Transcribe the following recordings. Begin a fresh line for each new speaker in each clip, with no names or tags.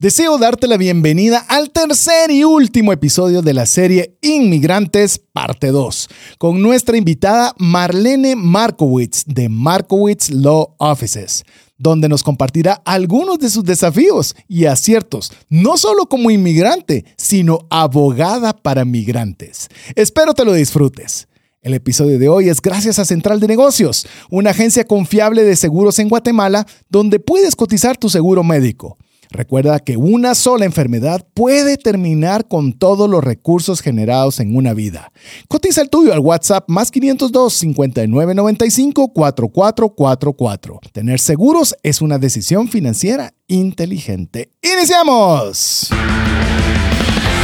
Deseo darte la bienvenida al tercer y último episodio de la serie Inmigrantes, parte 2, con nuestra invitada Marlene Markowitz de Markowitz Law Offices, donde nos compartirá algunos de sus desafíos y aciertos, no solo como inmigrante, sino abogada para migrantes. Espero te lo disfrutes. El episodio de hoy es gracias a Central de Negocios, una agencia confiable de seguros en Guatemala donde puedes cotizar tu seguro médico. Recuerda que una sola enfermedad puede terminar con todos los recursos generados en una vida. Cotiza el tuyo al WhatsApp más 502 5995 4444. Tener seguros es una decisión financiera inteligente. ¡Iniciamos!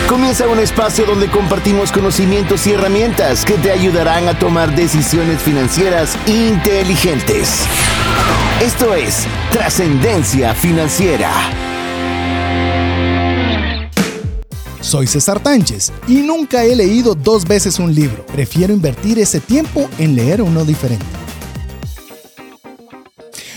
Comienza un espacio donde compartimos conocimientos y herramientas que te ayudarán a tomar decisiones financieras inteligentes. Esto es Trascendencia Financiera.
Soy César Tánchez y nunca he leído dos veces un libro. Prefiero invertir ese tiempo en leer uno diferente.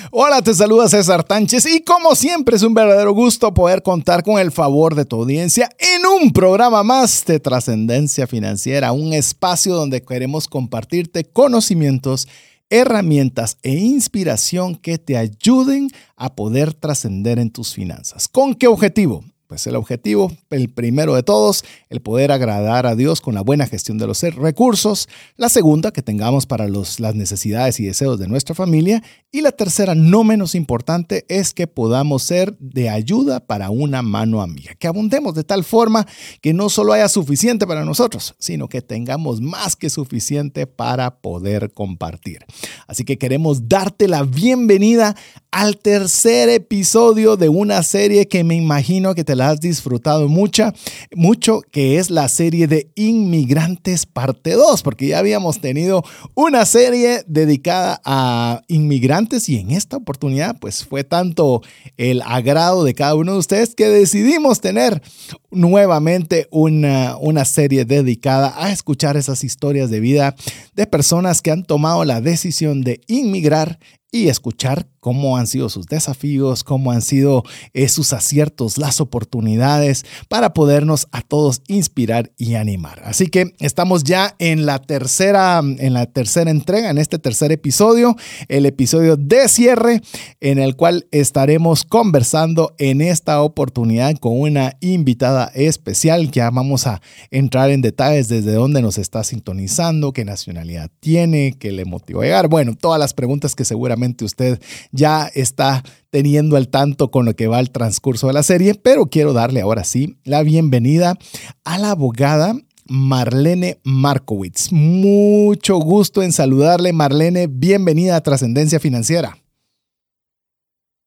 Hola, te saluda César Tánchez y como siempre es un verdadero gusto poder contar con el favor de tu audiencia en un programa más de trascendencia financiera, un espacio donde queremos compartirte conocimientos, herramientas e inspiración que te ayuden a poder trascender en tus finanzas. ¿Con qué objetivo? Pues el objetivo, el primero de todos, el poder agradar a Dios con la buena gestión de los recursos. La segunda, que tengamos para los, las necesidades y deseos de nuestra familia. Y la tercera, no menos importante, es que podamos ser de ayuda para una mano amiga. Que abundemos de tal forma que no solo haya suficiente para nosotros, sino que tengamos más que suficiente para poder compartir. Así que queremos darte la bienvenida al tercer episodio de una serie que me imagino que te la has disfrutado mucha, mucho, que es la serie de Inmigrantes parte 2, porque ya habíamos tenido una serie dedicada a inmigrantes y en esta oportunidad pues fue tanto el agrado de cada uno de ustedes que decidimos tener nuevamente una, una serie dedicada a escuchar esas historias de vida de personas que han tomado la decisión de inmigrar y escuchar cómo han sido sus desafíos, cómo han sido eh, sus aciertos, las oportunidades para podernos a todos inspirar y animar. Así que estamos ya en la tercera, en la tercera entrega, en este tercer episodio, el episodio de cierre, en el cual estaremos conversando en esta oportunidad con una invitada especial. Ya vamos a entrar en detalles desde dónde nos está sintonizando, qué nacionalidad tiene, qué le motivó a llegar. Bueno, todas las preguntas que seguramente usted ya está teniendo al tanto con lo que va el transcurso de la serie, pero quiero darle ahora sí la bienvenida a la abogada Marlene Markowitz. Mucho gusto en saludarle, Marlene. Bienvenida a Trascendencia Financiera.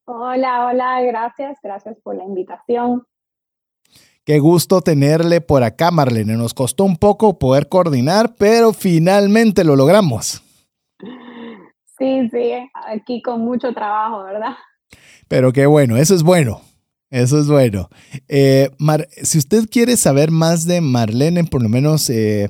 Hola, hola, gracias, gracias por la invitación.
Qué gusto tenerle por acá, Marlene. Nos costó un poco poder coordinar, pero finalmente lo logramos.
Sí, sí, aquí con mucho trabajo, ¿verdad?
Pero qué bueno, eso es bueno. Eso es bueno. Eh, si usted quiere saber más de Marlene, por lo menos eh,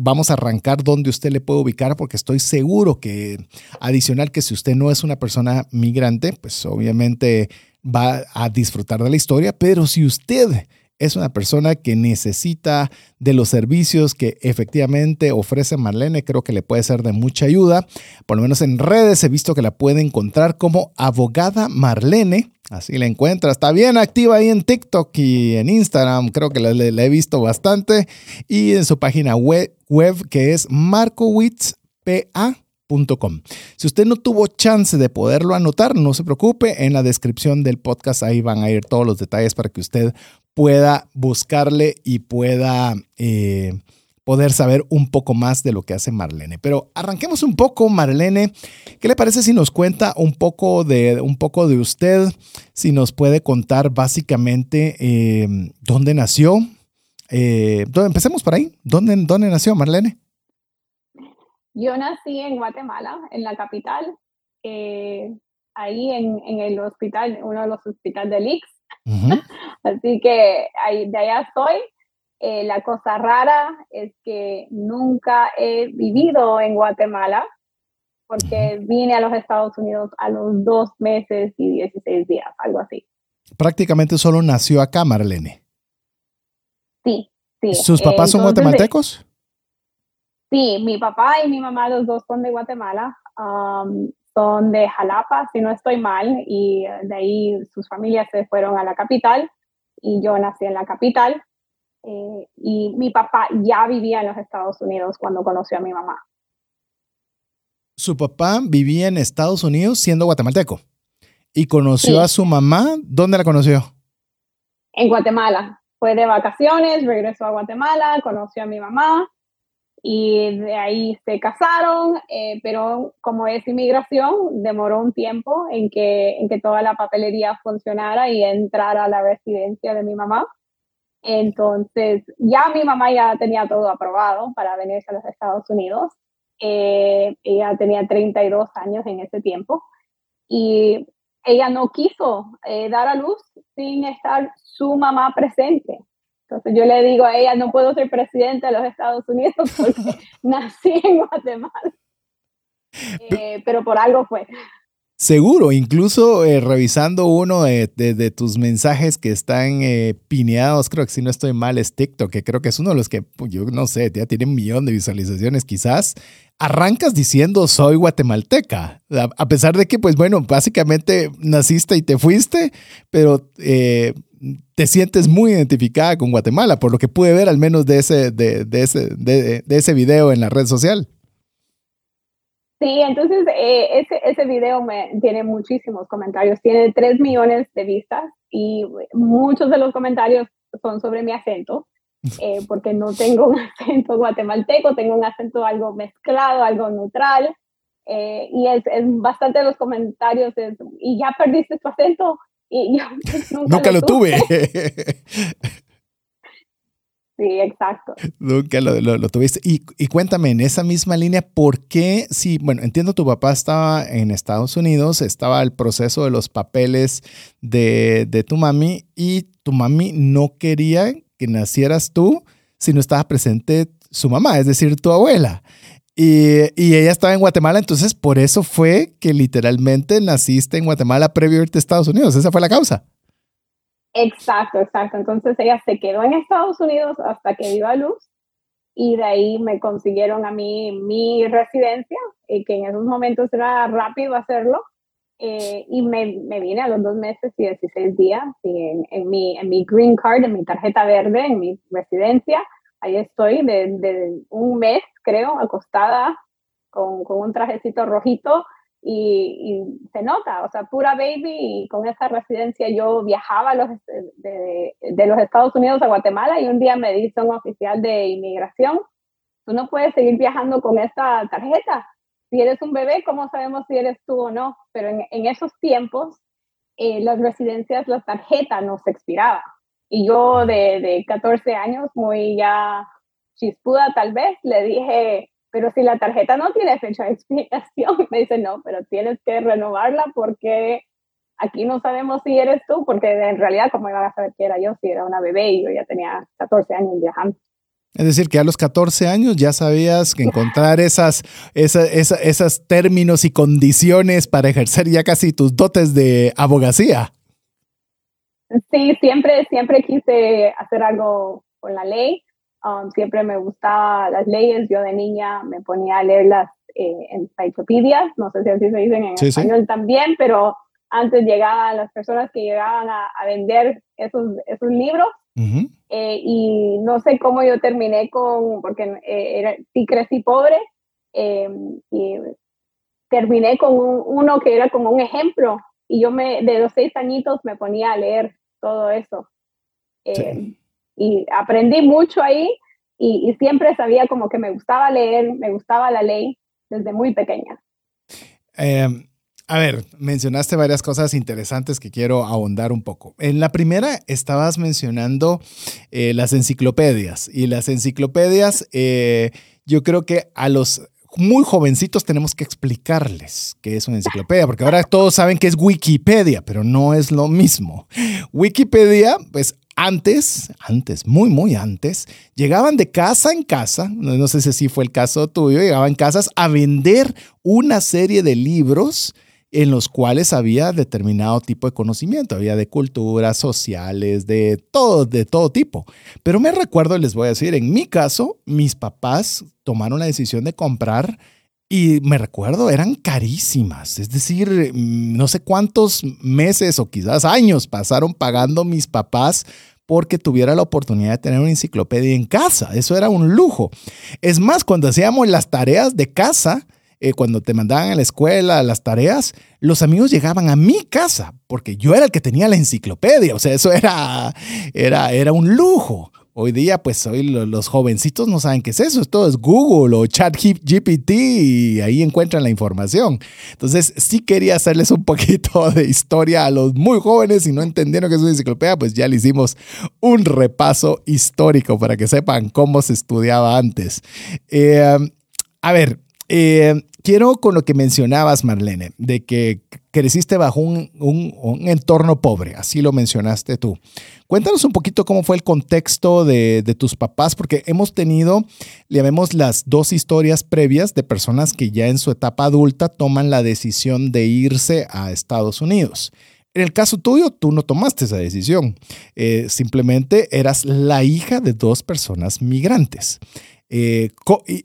vamos a arrancar donde usted le puede ubicar, porque estoy seguro que, adicional que si usted no es una persona migrante, pues obviamente va a disfrutar de la historia, pero si usted es una persona que necesita de los servicios que efectivamente ofrece Marlene. Creo que le puede ser de mucha ayuda. Por lo menos en redes he visto que la puede encontrar como abogada Marlene. Así la encuentra. Está bien activa ahí en TikTok y en Instagram. Creo que la, he visto bastante. Y en su página web, web que es markowitzpa.com. Si usted no tuvo chance de poderlo anotar, no se preocupe, en la descripción del podcast ahí van a ir todos los detalles para que usted pueda buscarle y pueda eh, poder saber un poco más de lo que hace Marlene. Pero arranquemos un poco, Marlene. ¿Qué le parece si nos cuenta un poco de, un poco de usted? Si nos puede contar básicamente eh, dónde nació. Eh, empecemos por ahí. ¿Dónde, ¿Dónde nació Marlene?
Yo nací en Guatemala, en la capital, ahí en, en, el hospital, uno de los hospitales del IX. Así que ahí, de allá estoy. Eh, la cosa rara es que nunca he vivido en Guatemala porque vine a los Estados Unidos a los dos meses y 16 días, algo así.
prácticamente solo nació acá, Marlene.
Sí, sí.
¿Sus papás son guatemaltecos?
Sí, mi papá y mi mamá, los dos son de Guatemala. Son de Jalapa, si no estoy mal, y de ahí sus familias se fueron a la capital y yo nací en la capital. Eh, y mi papá ya vivía en los Estados Unidos cuando conoció a mi mamá.
Su papá vivía en Estados Unidos siendo guatemalteco y conoció a su mamá. ¿Dónde la conoció?
En Guatemala. Fue de vacaciones, regresó a Guatemala, conoció a mi mamá y de ahí se casaron, eh, pero como es inmigración, demoró un tiempo en que, en que toda la papelería funcionara y entrara a la residencia de mi mamá. Entonces, ya mi mamá ya tenía todo aprobado para venirse a los Estados Unidos. Eh, ella tenía 32 años en ese tiempo y ella no quiso eh, dar a luz sin estar su mamá presente. Entonces yo le digo a ella, no puedo ser presidente de los Estados Unidos porque nací en Guatemala. Eh, pero por algo fue.
Seguro, incluso eh, revisando uno de, tus mensajes que están eh, pineados, creo que si no estoy mal es TikTok, que creo que es uno de los que, pues, yo no sé, ya tiene un millón de visualizaciones quizás, arrancas diciendo soy guatemalteca, a, pesar de que, pues bueno, básicamente naciste y te fuiste, pero eh, te sientes muy identificada con Guatemala, por lo que pude ver al menos de ese, de, ese, de ese video en la red social.
Sí, entonces eh, ese, ese video me, tiene muchísimos comentarios, tiene 3 millones de vistas y muchos de los comentarios son sobre mi acento, eh, porque no tengo un acento guatemalteco, tengo un acento algo mezclado, algo neutral, eh, y es, es, bastante de los comentarios, y ya perdiste tu acento, y yo
nunca, nunca lo, lo tuve.
Sí, exacto.
Nunca lo, lo, tuviste. Y, y, cuéntame, en esa misma línea, ¿por qué? Sí, bueno, entiendo tu papá estaba en Estados Unidos, estaba el proceso de los papeles de, de tu mami y tu mami no quería que nacieras tú si no estaba presente su mamá, es decir, tu abuela. Y, y, ella estaba en Guatemala, entonces por eso fue que literalmente naciste en Guatemala previo a irte a Estados Unidos. Esa fue la causa.
Exacto, exacto. Entonces ella se quedó en Estados Unidos hasta que dio a luz y de ahí me consiguieron a mí mi residencia, eh, que en esos momentos era rápido hacerlo. Eh, y me, me, vine a los dos meses y 16 días y en, mi, en mi green card, en mi tarjeta verde, en mi residencia. Ahí estoy de, un mes, creo, acostada con, con un trajecito rojito y, se nota, o sea, pura baby y con esa residencia yo viajaba los, de, de, los Estados Unidos a Guatemala y un día me dice un oficial de inmigración, tú no puedes seguir viajando con esta tarjeta. Si eres un bebé, ¿cómo sabemos si eres tú o no? Pero en, en esos tiempos, eh, las residencias, la tarjeta no se expiraba. Y yo de, de 14 años, muy ya chispuda tal vez, le dije, pero si la tarjeta no tiene fecha de expiración, me dice, no, pero tienes que renovarla porque aquí no sabemos si eres tú, porque en realidad, ¿cómo iban a saber que era yo si era una bebé y yo ya tenía 14 años viajando?
Es decir, que a los 14 años ya sabías que encontrar esas, esas, esas, esas términos y condiciones para ejercer ya casi tus dotes de abogacía.
Sí, siempre, siempre quise hacer algo con la ley. Um, siempre me gustaba las leyes. Yo de niña me ponía a leer las eh, enciclopedias, no sé si así se dicen en español también, pero antes llegaban las personas que llegaban a, vender esos, esos libros. Eh, y no sé cómo yo terminé con, porque eh, era, sí crecí pobre, y terminé con uno que era como un ejemplo. Y yo me, de los seis añitos me ponía a leer todo eso. Sí y aprendí mucho ahí y, siempre sabía como que me gustaba leer, me gustaba la ley desde muy pequeña.
Em, a ver, mencionaste varias cosas interesantes que quiero ahondar un poco. En la primera estabas mencionando eh, las enciclopedias y las enciclopedias, eh, yo creo que a los muy jovencitos tenemos que explicarles qué es una enciclopedia, porque ahora todos saben que es Wikipedia, pero no es lo mismo. Wikipedia, pues antes, antes, muy, muy antes, llegaban de casa en casa, no sé si fue el caso tuyo, llegaban casas a vender una serie de libros en los cuales había determinado tipo de conocimiento, había de culturas sociales, de todo, de todo tipo. Pero me recuerdo, les voy a decir, en mi caso, mis papás tomaron la decisión de comprar y me recuerdo, eran carísimas. Es decir, mm, no sé cuántos meses o quizás años pasaron pagando mis papás porque tuviera la oportunidad de tener una enciclopedia en casa. Eso era un lujo. Es más, cuando hacíamos las tareas de casa, eh, cuando te mandaban a la escuela las tareas, los amigos llegaban a mi casa porque yo era el que tenía la enciclopedia. O sea, eso era, era, era un lujo. Hoy día, pues hoy los jovencitos no saben qué es eso. Todo es Google o ChatGPT y ahí encuentran la información. Entonces, sí quería hacerles un poquito de historia a los muy jóvenes y no entendieron que es una enciclopedia, pues ya le hicimos un repaso histórico para que sepan cómo se estudiaba antes. Eh, a ver, eh, quiero con lo que mencionabas, Marlene, de que creciste bajo un, entorno pobre, así lo mencionaste tú. Cuéntanos un poquito cómo fue el contexto de, tus papás, porque hemos tenido, llamemos las dos historias previas de personas que ya en su etapa adulta toman la decisión de irse a Estados Unidos. En el caso tuyo, tú no tomaste esa decisión. Eh, simplemente eras la hija de dos personas migrantes. Eh,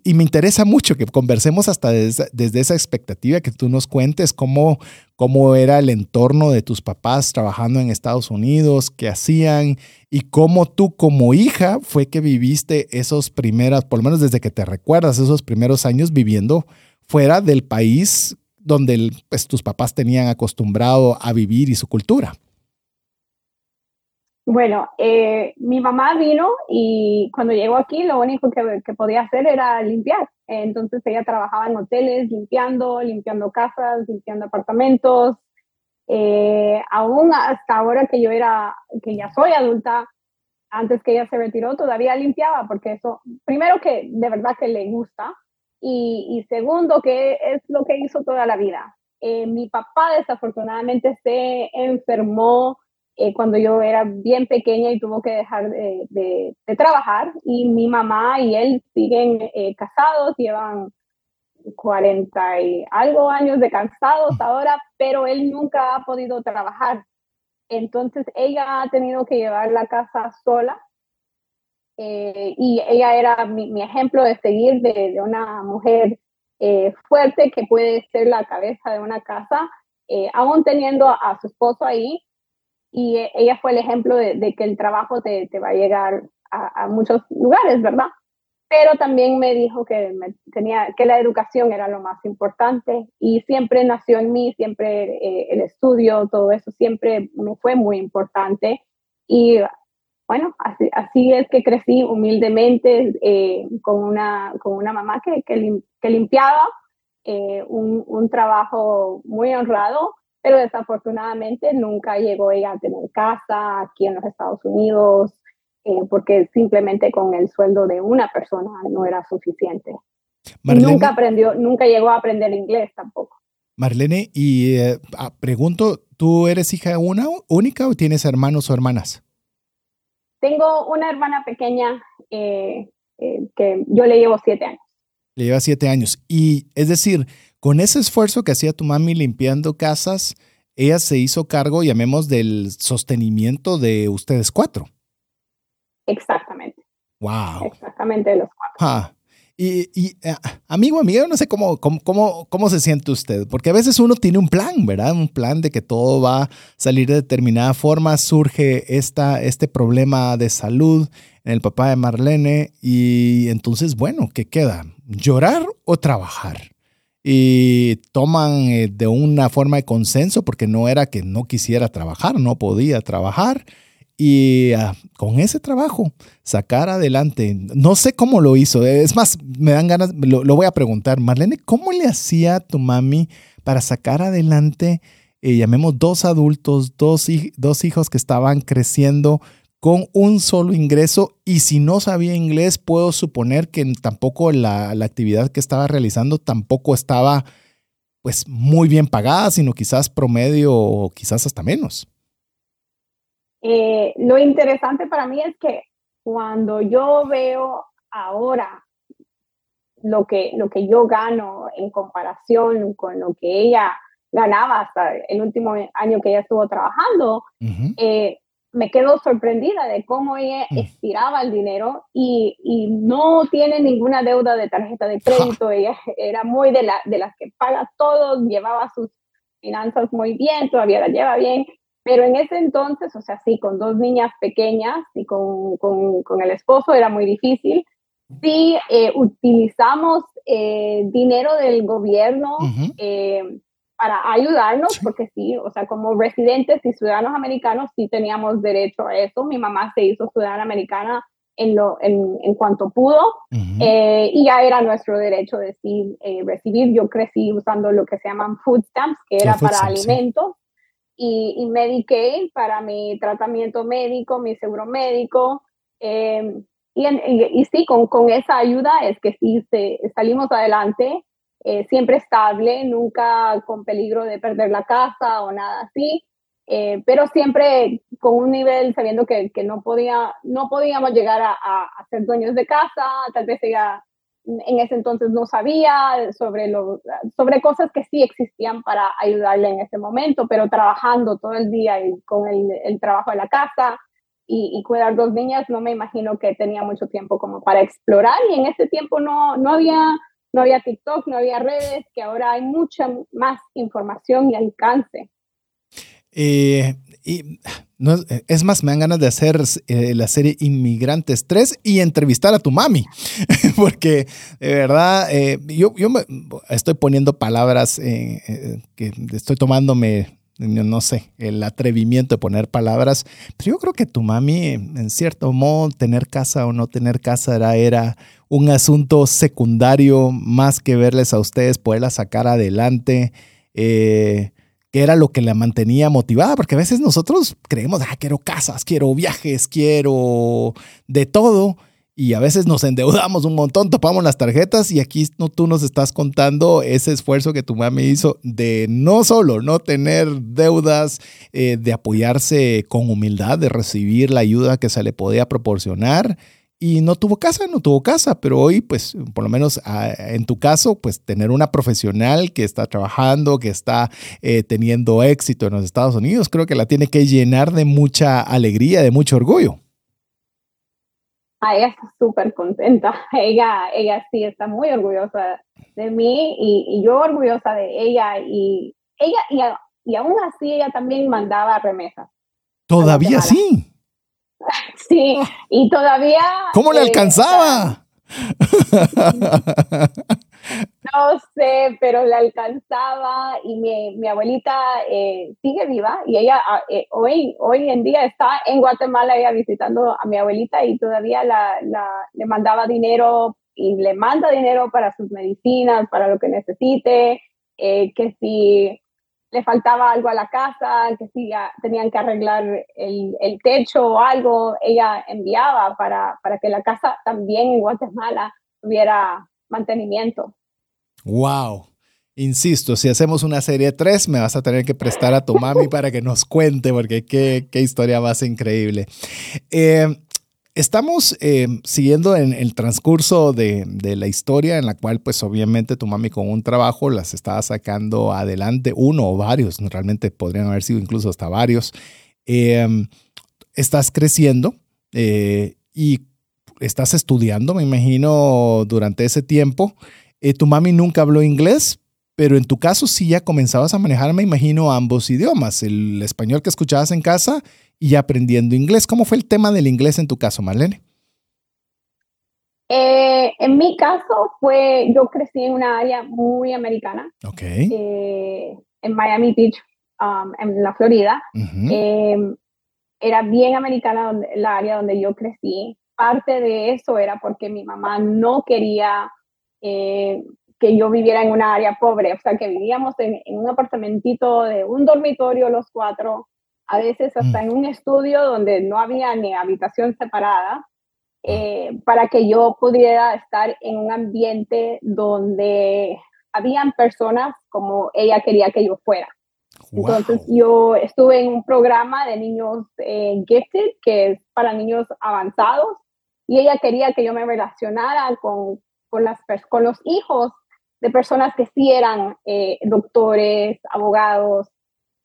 y, me interesa mucho que conversemos hasta desde, esa expectativa, que tú nos cuentes cómo, cómo era el entorno de tus papás trabajando en Estados Unidos, qué hacían y cómo tú como hija fue que viviste esos primeros, por lo menos desde que te recuerdas, esos primeros años viviendo fuera del país donde pues, tus papás tenían acostumbrado a vivir y su cultura.
Bueno, eh, mi mamá vino y cuando llegó aquí lo único que, podía hacer era limpiar. Entonces ella trabajaba en hoteles limpiando, limpiando casas, limpiando apartamentos. Eh, aún hasta ahora que yo era, que ya soy adulta, antes que ella se retiró, todavía limpiaba porque eso, primero que de verdad que le gusta y, y segundo que es lo que hizo toda la vida. Eh, mi papá desafortunadamente se enfermó eh, cuando yo era bien pequeña y tuvo que dejar de, trabajar. Y mi mamá y él siguen eh, casados, llevan 40 y algo años de casados ahora, pero él nunca ha podido trabajar. Entonces ella ha tenido que llevar la casa sola. Eh, y ella era mi, ejemplo de seguir de, de una mujer fuerte que puede ser la cabeza de una casa, aún teniendo a su esposo ahí, y e, ella fue el ejemplo de, que el trabajo te, va a llegar a, muchos lugares, ¿verdad? Pero también me dijo que, tenía, que la educación era lo más importante y siempre nació en mí, siempre eh, el estudio, todo eso siempre me fue muy importante. Y bueno, así, es que crecí humildemente eh, con, una, con una mamá que, que, limpiaba, eh, un trabajo muy honrado, pero desafortunadamente nunca llegó ella a tener casa aquí en los Estados Unidos, eh, porque simplemente con el sueldo de una persona no era suficiente. nunca aprendió, nunca llegó a aprender inglés tampoco.
Marlene, y eh, ah, pregunto, ¿tú eres hija una, única o tienes hermanos o hermanas?
Tengo una hermana pequeña eh, que yo le llevo siete años.
Le lleva siete años. Y es decir, con ese esfuerzo que hacía tu mami limpiando casas, ella se hizo cargo, llamemos, del sostenimiento de ustedes cuatro.
Exactamente.
Wow.
Exactamente de los cuatro.
Y, y eh, amigo, amigo, no sé cómo, cómo, cómo, se siente usted, porque a veces uno tiene un plan, ¿verdad? Un plan de que todo va a salir de determinada forma, surge esta, este problema de salud en el papá de Marlene y entonces, bueno, ¿qué queda? ¿Llorar o trabajar? Y toman eh, de una forma de consenso porque no era que no quisiera trabajar, no podía trabajar y ah, con ese trabajo sacar adelante. No sé cómo lo hizo, es más, me dan ganas, lo, voy a preguntar, Marlene, ¿cómo le hacía tu mami para sacar adelante, eh, llamemos dos adultos, dos, dos hijos que estaban creciendo? Con un solo ingreso y si no sabía inglés puedo suponer que tampoco la, actividad que estaba realizando tampoco estaba pues muy bien pagada, sino quizás promedio o quizás hasta menos.
Eh, lo interesante para mí es que cuando yo veo ahora lo que, lo que yo gano en comparación con lo que ella ganaba hasta el último año que ella estuvo trabajando, eh, me quedo sorprendida de cómo ella mm. estiraba el dinero y, y, no tiene ninguna deuda de tarjeta de crédito. Ella era muy de, la, de las que paga todo, llevaba sus finanzas muy bien, todavía la lleva bien. Pero en ese entonces, o sea, sí, con dos niñas pequeñas y con, con, con el esposo era muy difícil. Sí, eh, utilizamos eh, dinero del gobierno eh, para ayudarnos, porque sí, o sea, como residentes y ciudadanos americanos sí teníamos derecho a eso. Mi mamá se hizo ciudadana americana en, lo, en, en cuanto pudo y ya era nuestro derecho de sí, recibir. Yo crecí usando lo que se llaman food stamps, que era para alimentos y, y, Medicaid para mi tratamiento médico, mi seguro médico. Em, y, y, sí, con, con, esa ayuda es que sí salimos adelante, eh, siempre estable, nunca con peligro de perder la casa o nada así, eh, pero siempre con un nivel sabiendo que, que, no, podía, no podíamos llegar a, a, a, ser dueños de casa, tal vez ella en ese entonces no sabía sobre, lo, sobre cosas que sí existían para ayudarle en ese momento, pero trabajando todo el día y con el, el trabajo de la casa y, y, cuidar dos niñas, no me imagino que tenía mucho tiempo como para explorar y en ese tiempo no, no, había, no había TikTok, no había redes, que ahora hay mucha más información y alcance.
Eh, y no, es más, me dan ganas de hacer eh, la serie Inmigrantes 3 y entrevistar a tu mami, porque de verdad eh, yo, yo me estoy poniendo palabras eh, que estoy tomándome, no sé, el atrevimiento de poner palabras, pero yo creo que tu mami, en cierto modo, tener casa o no tener casa era, era un asunto secundario más que verles a ustedes, poderla sacar adelante. Eh, que era lo que la mantenía motivada, porque a veces nosotros creemos, ah, quiero casas, quiero viajes, quiero de todo, y a veces nos endeudamos un montón, topamos las tarjetas y aquí no, tú nos estás contando ese esfuerzo que tu mamá hizo de no solo no tener deudas, eh, de apoyarse con humildad, de recibir la ayuda que se le podía proporcionar y no tuvo casa, no tuvo casa, pero hoy, pues, por lo menos ah, en tu caso, pues tener una profesional que está trabajando, que está eh, teniendo éxito en los Estados Unidos, creo que la tiene que llenar de mucha alegría, de mucho orgullo.
Ah, ella está súper contenta. Ella, ella sí está muy orgullosa de mí y, yo orgullosa de ella y ella y, y aún así ella también mandaba remesas.
Todavía sí.
Sí, y todavía...
¿Cómo le eh, alcanzaba?
No sé, pero le alcanzaba y mi, mi abuelita eh, sigue viva y ella ah, eh, hoy, hoy en día está en Guatemala ella visitando a mi abuelita y todavía la, la, le mandaba dinero y le manda dinero para sus medicinas, para lo que necesite, que si le faltaba algo a la casa, que si tenían que arreglar el, el, techo o algo, ella enviaba para, para que la casa también en Guatemala tuviera mantenimiento.
¡Wow! Insisto, si hacemos una serie 3, me vas a tener que prestar a tu mami para que nos cuente, porque qué, historia más increíble. Eh, Estamos eh, siguiendo en el transcurso de, la historia en la cual pues obviamente tu mami con un trabajo las estaba sacando adelante, uno o varios, realmente podrían haber sido incluso hasta varios. Em, estás creciendo eh, y estás estudiando, me imagino, durante ese tiempo. Eh, tu mami nunca habló inglés, pero en tu caso sí ya comenzabas a manejar, me imagino, ambos idiomas, el español que escuchabas en casa y aprendiendo inglés. ¿Cómo fue el tema del inglés en tu caso, Marlene?
Eh, en mi caso fue, yo crecí en una área muy americana,
okay.
Eh, en Miami Beach, um, en la Florida. Em, era bien americana donde, la área donde yo crecí. Parte de eso era porque mi mamá no quería eh, que yo viviera en una área pobre, o sea, que vivíamos en, un apartamentito de un dormitorio los cuatro, a veces hasta mm. en un estudio donde no había ni habitación separada, eh, para que yo pudiera estar en un ambiente donde habían personas como ella quería que yo fuera. Entonces yo estuve en un programa de niños eh, gifted, que es para niños avanzados, y ella quería que yo me relacionara con, con, las, con los hijos de personas que sí eran eh, doctores, abogados.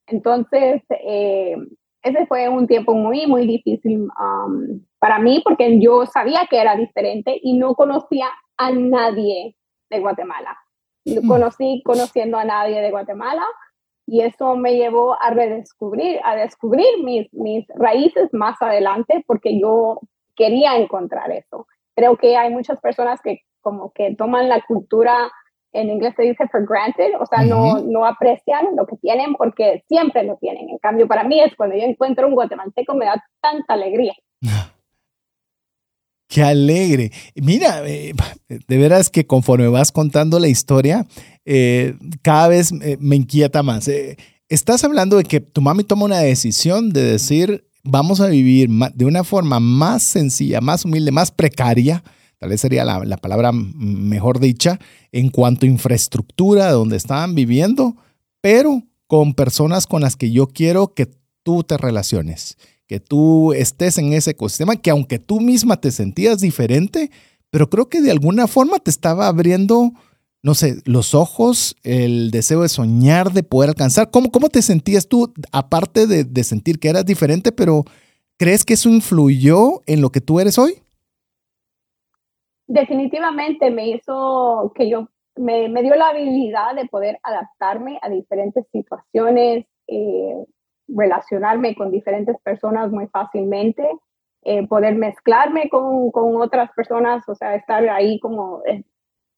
Entonces, eh, ese fue un tiempo muy, muy difícil um, para mí porque yo sabía que era diferente y no conocía a nadie de Guatemala. Mm. Conocí conociendo a nadie de Guatemala y eso me llevó a redescubrir, a descubrir mis, mis raíces más adelante porque yo quería encontrar eso. Creo que hay muchas personas que como que toman la cultura, en inglés se dice for granted, o sea, no, no aprecian lo que tienen porque siempre lo tienen. En cambio, para mí es cuando yo encuentro un guatemalteco me da tanta alegría.
Qué alegre. Mira, eh, de veras que conforme vas contando la historia, eh, cada vez eh, me inquieta más. estás hablando de que tu mami toma una decisión de decir, vamos a vivir de una forma más sencilla, más humilde, más precaria, tal vez sería la, la palabra mejor dicha, en cuanto a infraestructura donde estaban viviendo, pero con personas con las que yo quiero que tú te relaciones que tú estés en ese ecosistema, que aunque tú misma te sentías diferente, pero creo que de alguna forma te estaba abriendo, no sé, los ojos, el deseo de soñar, de poder alcanzar. ¿Cómo, cómo te sentías tú, aparte de, de sentir que eras diferente, pero crees que eso influyó en lo que tú eres hoy?
Definitivamente me hizo que yo, me, me dio la habilidad de poder adaptarme a diferentes situaciones, eh, relacionarme con diferentes personas muy fácilmente, eh, poder mezclarme con, con, otras personas, o sea, estar ahí como eh,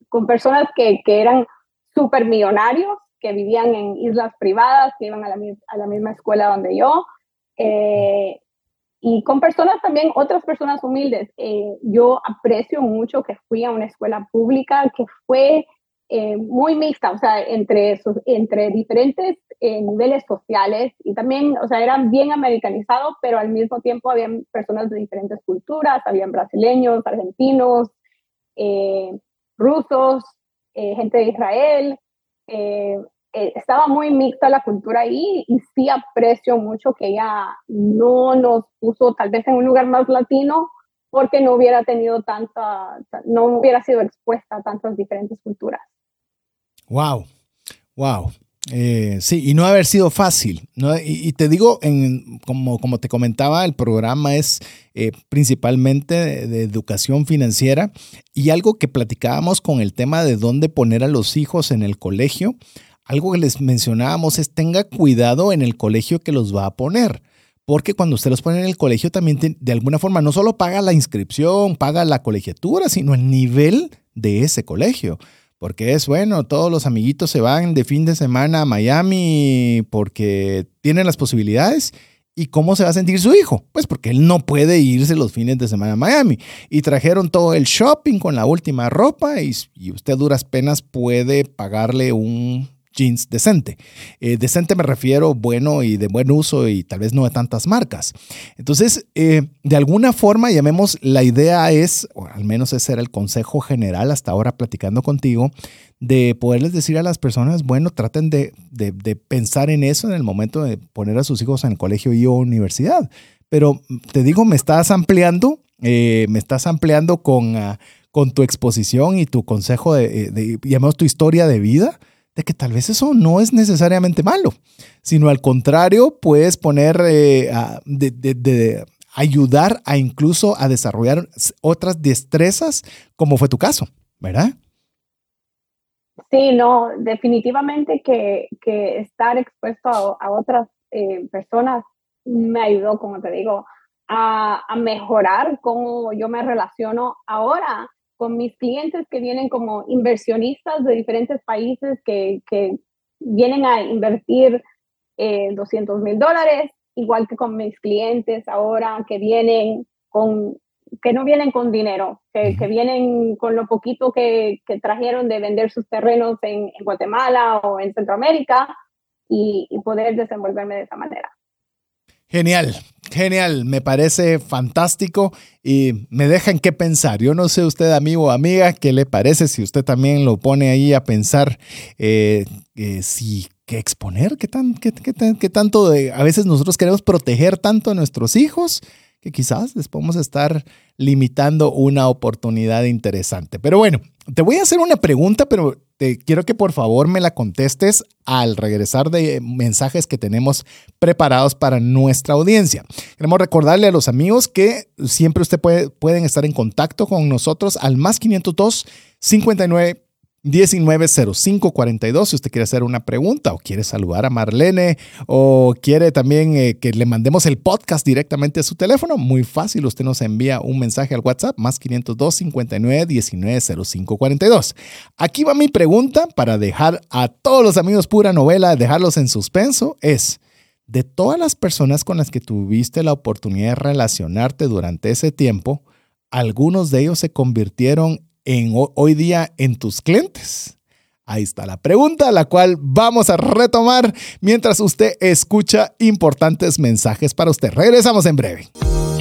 con personas que, que eran súper millonarios, que vivían en islas privadas, que iban a la, a la misma escuela donde yo, eh, y con personas también, otras personas humildes. yo aprecio mucho que fui a una escuela pública, que fue eh, muy mixta, o sea, entre, entre diferentes eh, niveles sociales y también, o sea, eran bien americanizados, pero al mismo tiempo habían personas de diferentes culturas, habían brasileños, argentinos, eh, rusos, gente de Israel. Estaba muy mixta la cultura ahí y sí aprecio mucho que ella no nos puso tal vez en un lugar más latino porque no hubiera tenido tanta, no hubiera sido expuesta a tantas diferentes culturas.
Wow, wow. Eh, sí, y no haber sido fácil. Y, te digo, en, como, como te comentaba, el programa es eh, principalmente de, educación financiera y algo que platicábamos con el tema de dónde poner a los hijos en el colegio, algo que les mencionábamos es tenga cuidado en el colegio que los va a poner. Porque cuando usted los pone en el colegio también de alguna forma no solo paga la inscripción, paga la colegiatura, sino el nivel de ese colegio. Porque es bueno, todos los amiguitos se van de fin de semana a Miami porque tienen las posibilidades. ¿Y cómo se va a sentir su hijo? Pues porque él no puede irse los fines de semana a Miami. Y trajeron todo el shopping con la última ropa y, y usted duras penas puede pagarle un jeans decente. Eh, decente me refiero bueno y de buen uso y tal vez no de tantas marcas. Entonces, eh, de alguna forma, llamemos, la idea es, o al menos ese era el consejo general hasta ahora platicando contigo, de poderles decir a las personas, bueno, traten de, pensar en eso en el momento de poner a sus hijos en el colegio y o universidad. Pero te digo, me estás ampliando, eh, me estás ampliando con, ah, con tu exposición y tu consejo de, de, llamemos tu historia de vida de que tal vez eso no es necesariamente malo, sino al contrario, puedes poner, eh, de, ayudar a incluso a desarrollar otras destrezas, como fue tu caso, ¿verdad?
Sí, no, definitivamente que, estar expuesto a, otras eh, personas me ayudó, como te digo, a, a mejorar cómo yo me relaciono ahora con mis clientes que vienen como inversionistas de diferentes países que, que vienen a invertir eh, 200 mil dólares, igual que con mis clientes ahora que vienen con que no vienen con dinero, que, que vienen con lo poquito que, que, trajeron de vender sus terrenos en, en Guatemala o en Centroamérica y, y poder desenvolverme de esa manera.
Genial, genial, me parece fantástico y me deja en qué pensar. Yo no sé usted, amigo o amiga, qué le parece si usted también lo pone ahí a pensar eh, eh, si qué exponer, qué, tan, qué, qué, tanto de, a veces nosotros queremos proteger tanto a nuestros hijos que quizás les podemos estar limitando una oportunidad interesante. Pero bueno, te voy a hacer una pregunta, pero te quiero que por favor me la contestes al regresar de mensajes que tenemos preparados para nuestra audiencia. Queremos recordarle a los amigos que siempre usted puede, pueden estar en contacto con nosotros al más 502 59 190542 si usted quiere hacer una pregunta o quiere saludar a Marlene o quiere también eh, que le mandemos el podcast directamente a su teléfono, muy fácil, usted nos envía un mensaje al WhatsApp más 502 59 190542. Aquí va mi pregunta para dejar a todos los amigos pura novela, dejarlos en suspenso, es de todas las personas con las que tuviste la oportunidad de relacionarte durante ese tiempo, algunos de ellos se convirtieron en hoy día en tus clientes? Ahí está la pregunta, la cual vamos a retomar mientras usted escucha importantes mensajes para usted. Regresamos en breve.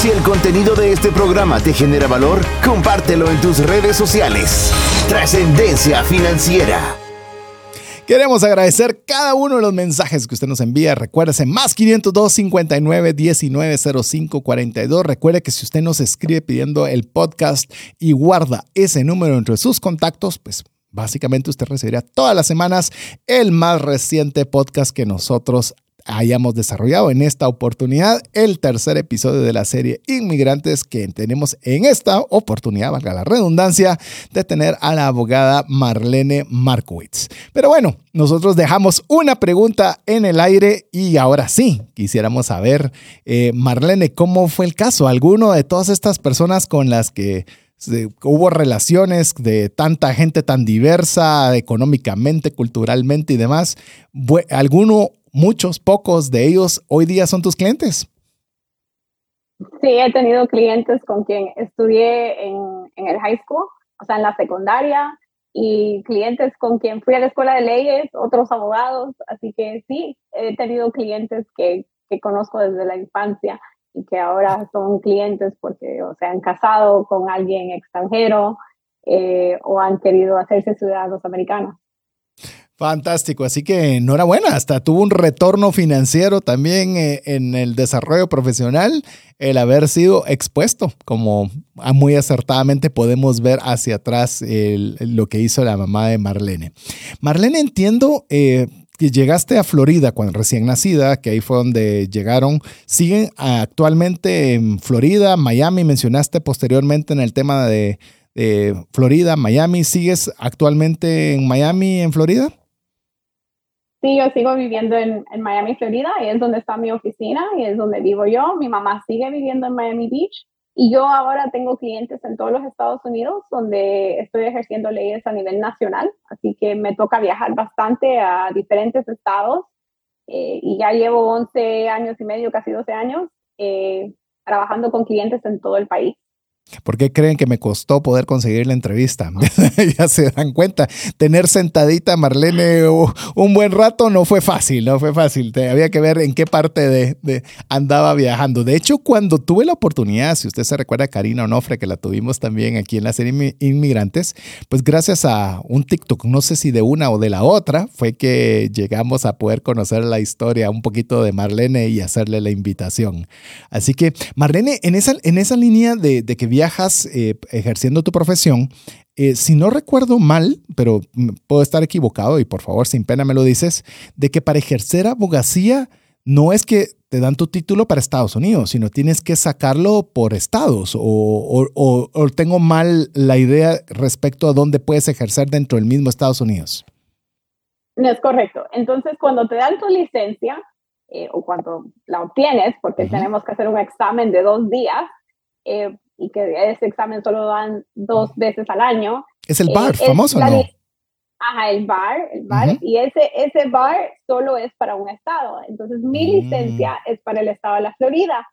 Si el contenido de este programa te genera valor, compártelo en tus redes sociales. Trascendencia financiera.
Queremos agradecer cada uno de los mensajes que usted nos envía. Recuérdese, más 502 59 19 05 42. Recuerde que si usted nos escribe pidiendo el podcast y guarda ese número entre sus contactos, pues básicamente usted recibirá todas las semanas el más reciente podcast que nosotros hayamos desarrollado en esta oportunidad el tercer episodio de la serie Inmigrantes que tenemos en esta oportunidad, valga la redundancia, de tener a la abogada Marlene Markowitz. Pero bueno, nosotros dejamos una pregunta en el aire y ahora sí, quisiéramos saber, eh, Marlene, ¿cómo fue el caso? ¿Alguno de todas estas personas con las que hubo relaciones de tanta gente tan diversa económicamente, culturalmente y demás. ¿Alguno muchos, pocos de ellos hoy día son tus clientes.
Sí, he tenido clientes con quien estudié en, en, el high school, o sea, en la secundaria, y clientes con quien fui a la escuela de leyes, otros abogados, así que sí, he tenido clientes que, que conozco desde la infancia y que ahora son clientes porque o se han casado con alguien extranjero eh, o han querido hacerse ciudadanos americanos.
Fantástico, así que enhorabuena, hasta tuvo un retorno financiero también eh, en el desarrollo profesional el haber sido expuesto, como muy acertadamente podemos ver hacia atrás lo que hizo la mamá de Marlene. Marlene, entiendo eh, que llegaste a Florida cuando recién nacida, que ahí fue donde llegaron. ¿Siguen actualmente en Florida, Miami? Mencionaste posteriormente en el tema de Florida, Miami. ¿Sigues actualmente en Miami, en Florida?
Sí, yo sigo viviendo en, en, Miami, Florida, y es donde está mi oficina y es donde vivo yo. Mi mamá sigue viviendo en Miami Beach y yo ahora tengo clientes en todos los Estados Unidos donde estoy ejerciendo leyes a nivel nacional, así que me toca viajar bastante a diferentes estados eh, y ya llevo 11 años y medio, casi 12 años, eh, trabajando con clientes en todo el país.
¿Por qué creen que me costó poder conseguir la entrevista? ya se dan cuenta. Tener sentadita a Marlene un buen rato no fue fácil, no fue fácil. había que ver en qué parte de, andaba viajando. De hecho, cuando tuve la oportunidad, si usted se recuerda a Karina Onofre, que la tuvimos también aquí en la serie Inmigrantes, pues gracias a un TikTok, no sé si de una o de la otra, fue que llegamos a poder conocer la historia un poquito de Marlene y hacerle la invitación. Así que, Marlene, en esa, en esa línea de, de que viajas eh, ejerciendo tu profesión, eh, si no recuerdo mal, pero puedo estar equivocado y por favor, sin pena me lo dices, de que para ejercer abogacía no es que te dan tu título para Estados Unidos, sino tienes que sacarlo por estados o, o, tengo mal la idea respecto a dónde puedes ejercer dentro del mismo Estados Unidos.
No es correcto. Entonces, cuando te dan tu licencia eh, o cuando la obtienes, porque tenemos que hacer un examen de dos días eh, y que ese examen solo dan dos veces al año.
Es el bar, eh, famoso, ¿no?
Ajá, el bar, el bar, y ese, ese bar solo es para un estado. Entonces, mi mm. licencia es para el estado de la Florida.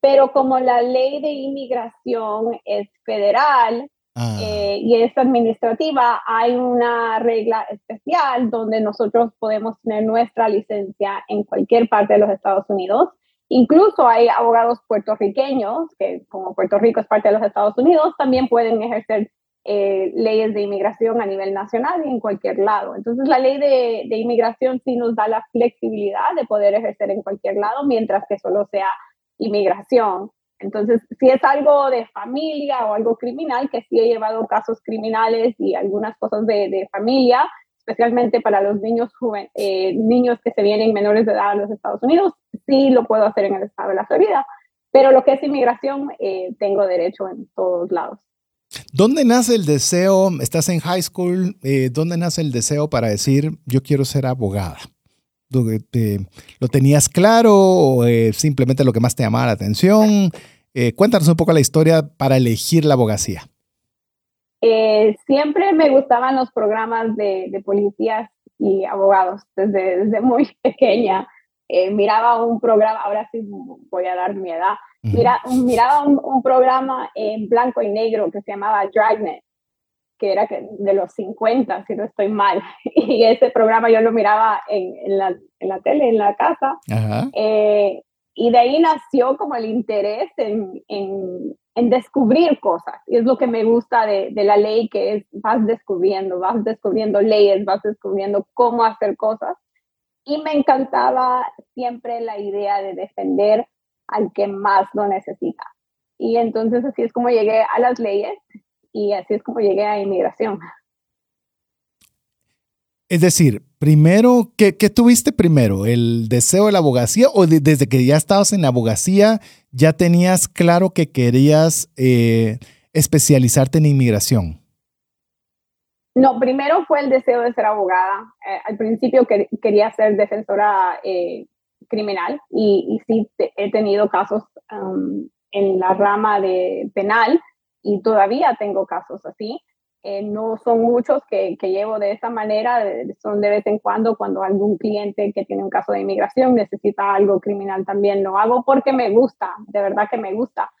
Pero como la ley de inmigración es federal ah. eh, y es administrativa, hay una regla especial donde nosotros podemos tener nuestra licencia en cualquier parte de los Estados Unidos. Incluso hay abogados puertorriqueños, que como Puerto Rico es parte de los Estados Unidos, también pueden ejercer eh, leyes de inmigración a nivel nacional y en cualquier lado. Entonces la ley de, inmigración sí nos da la flexibilidad de poder ejercer en cualquier lado, mientras que solo sea inmigración. Entonces, si es algo de familia o algo criminal, que sí he llevado casos criminales y algunas cosas de familia, especialmente para los niños, eh, niños que se vienen menores de edad a los Estados Unidos, sí lo puedo hacer en el estado de la Florida. Pero lo que es inmigración, eh, tengo derecho en todos lados.
¿Dónde nace el deseo? Estás en high school, eh, ¿dónde nace el deseo para decir yo quiero ser abogada? ¿Lo tenías claro o simplemente lo que más te llamaba la atención? Cuéntanos un poco la historia para elegir la abogacía.
Siempre me gustaban los programas de, policías y abogados desde, desde muy pequeña. miraba un programa, ahora sí voy a dar mi edad, Mira, miraba un, programa en blanco y negro que se llamaba Dragnet, que era de los 50, si no estoy mal. Y ese programa yo lo miraba en, en, la, en la, tele, en la casa. Eh, y de ahí nació como el interés en, en, en, descubrir cosas. Y es lo que me gusta de, de, la ley, que es vas descubriendo, vas descubriendo leyes, vas descubriendo cómo hacer cosas. Y me encantaba siempre la idea de defender al que más lo necesita. Y entonces así es como llegué a las leyes y así es como llegué a inmigración.
Es decir, primero, ¿qué, tuviste primero? ¿El deseo de la abogacía o desde que ya estabas en abogacía ya tenías claro que querías eh, especializarte en inmigración?
No, primero fue el deseo de ser abogada. Eh, al principio quería ser defensora eh, criminal y, sí he tenido casos um, en la rama de penal y todavía tengo casos así. Eh, no son muchos que, que, llevo de esa manera, son de vez en cuando cuando algún cliente que tiene un caso de inmigración necesita algo criminal también lo hago porque me gusta, de verdad que me gusta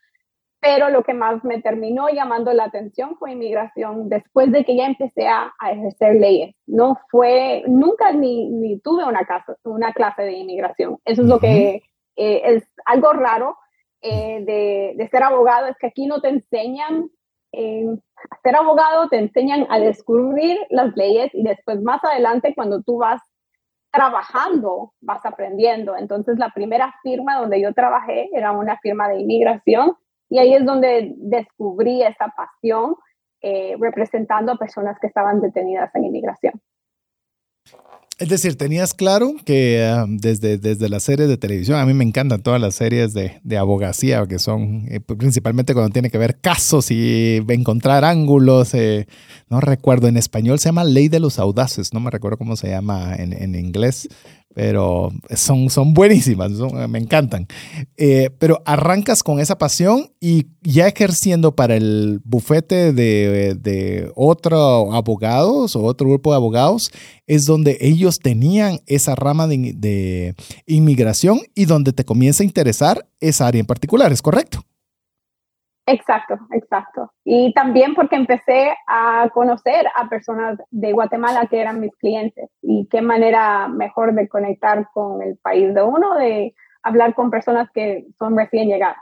pero lo que más me terminó llamando la atención fue inmigración después de que ya empecé a, ejercer leyes. No fue, nunca ni, ni tuve una, casa, una clase de inmigración. Eso es lo que eh, es algo raro eh, de, de, ser abogado, es que aquí no te enseñan, eh, ser abogado te enseñan a descubrir las leyes y después más adelante cuando tú vas trabajando, vas aprendiendo. Entonces la primera firma donde yo trabajé era una firma de inmigración y ahí es donde descubrí esa pasión eh, representando a personas que estaban detenidas en inmigración.
Es decir, tenías claro que ah, desde, desde las series de televisión, a mí me encantan todas las series de, de abogacía, que son eh, principalmente cuando tiene que ver casos y encontrar ángulos. Eh, no recuerdo, en español se llama Ley de los Audaces, no me recuerdo cómo se llama en, en inglés, pero son, son buenísimas, me encantan. Eh, pero arrancas con esa pasión y ya ejerciendo para el bufete de, de otros abogados o otro grupo de abogados, es donde ellos tenían esa rama de, de inmigración y donde te comienza a interesar esa área en particular, ¿es correcto?
Exacto, exacto. Y también porque empecé a conocer a personas de Guatemala que eran mis clientes y qué manera mejor de conectar con el país de uno, de hablar con personas que son recién llegadas.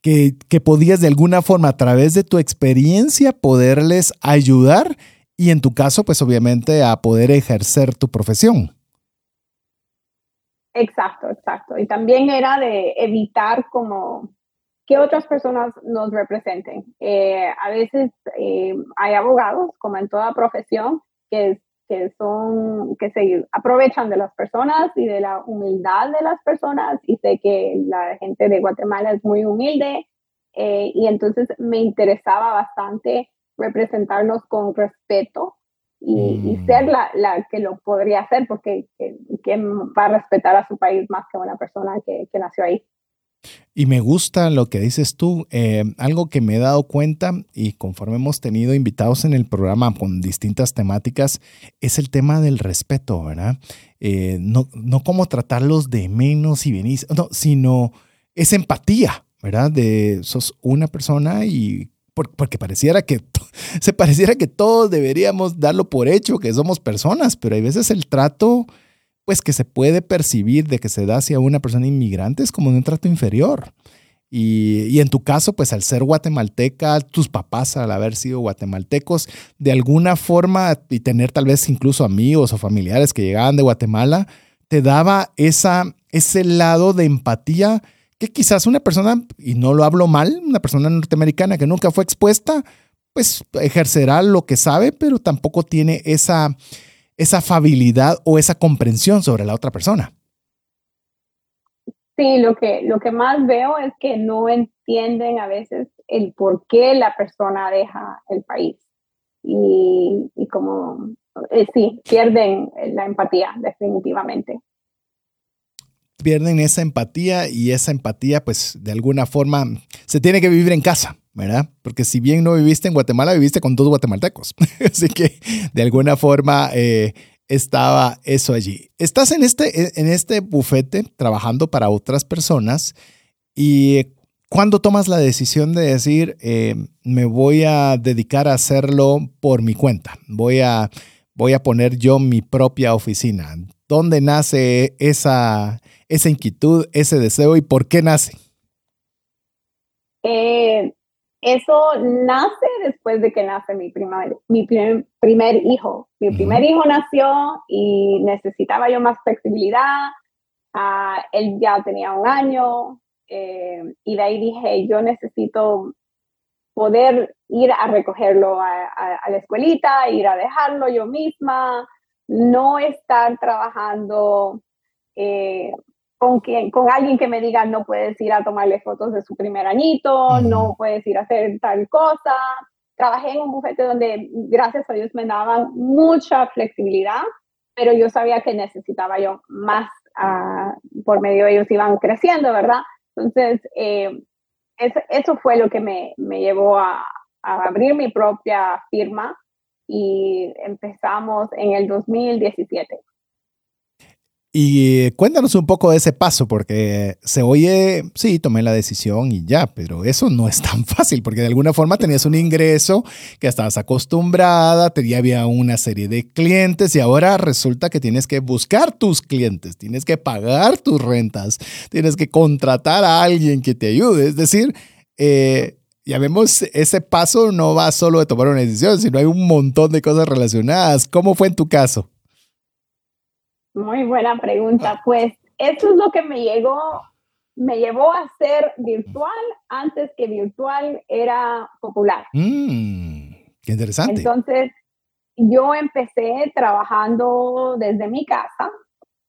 Que, que podías de alguna forma a través de tu experiencia poderles ayudar y en tu caso pues obviamente a poder ejercer tu profesión.
Exacto, exacto. Y también era de evitar como que otras personas nos representen. Eh, a veces eh, hay abogados, como en toda profesión, que, que, son, que se aprovechan de las personas y de la humildad de las personas. Y sé que la gente de Guatemala es muy humilde eh, y entonces me interesaba bastante representarlos con respeto y, mm. ser la, la, que lo podría hacer, porque ¿quién va a respetar a su país más que una persona que, que nació ahí?
Y me gusta lo que dices tú. Eh, algo que me he dado cuenta y conforme hemos tenido invitados en el programa con distintas temáticas es el tema del respeto, ¿verdad? Eh, no, no cómo tratarlos de menos y venís, no, sino es empatía, ¿verdad? De sos una persona y porque pareciera que se pareciera que todos deberíamos darlo por hecho, que somos personas, pero hay veces el trato pues que se puede percibir de que se da hacia una persona inmigrante es como un trato inferior. Y, en tu caso, pues al ser guatemalteca, tus papás al haber sido guatemaltecos, de alguna forma y tener tal vez incluso amigos o familiares que llegaban de Guatemala, te daba esa, ese lado de empatía que quizás una persona, y no lo hablo mal, una persona norteamericana que nunca fue expuesta, pues ejercerá lo que sabe, pero tampoco tiene esa, esa afabilidad o esa comprensión sobre la otra persona.
Sí, lo que, lo que más veo es que no entienden a veces el por qué la persona deja el país. Y, como, eh, sí, pierden la empatía definitivamente.
Pierden esa empatía y esa empatía pues de alguna forma se tiene que vivir en casa. ¿verdad? Porque si bien no viviste en Guatemala, viviste con dos guatemaltecos. Así que de alguna forma eh, estaba eso allí. Estás en este, en este bufete trabajando para otras personas y cuando tomas la decisión de decir, eh, me voy a dedicar a hacerlo por mi cuenta, voy a, voy a poner yo mi propia oficina, ¿dónde nace esa, esa inquietud, ese deseo y por qué nace?
Eh, eso nace después de que nace mi, primer, mi primer, hijo. Mi primer hijo nació y necesitaba yo más flexibilidad. Ah, él ya tenía un año eh, y de ahí dije, yo necesito poder ir a recogerlo a, la escuelita, ir a dejarlo yo misma, no estar trabajando eh, con, quien, con alguien que me diga no puedes ir a tomarle fotos de su primer añito, no puedes ir a hacer tal cosa. Trabajé en un bufete donde, gracias a Dios, me daban mucha flexibilidad, pero yo sabía que necesitaba yo más, uh, por medio de ellos iban creciendo, ¿verdad? Entonces, eh, eso, eso, fue lo que me, me llevó a, a abrir mi propia firma y empezamos en el 2017.
Y cuéntanos un poco de ese paso, porque se oye, sí, tomé la decisión y ya, pero eso no es tan fácil, porque de alguna forma tenías un ingreso que estabas acostumbrada, tenía había una serie de clientes y ahora resulta que tienes que buscar tus clientes, tienes que pagar tus rentas, tienes que contratar a alguien que te ayude. Es decir, eh, ya vemos, ese paso no va solo de tomar una decisión, sino hay un montón de cosas relacionadas. ¿Cómo fue en tu caso?
Muy buena pregunta. Pues eso es lo que me llegó, me llevó a ser virtual antes que virtual era popular.
Mm, qué interesante.
Entonces, yo empecé trabajando desde mi casa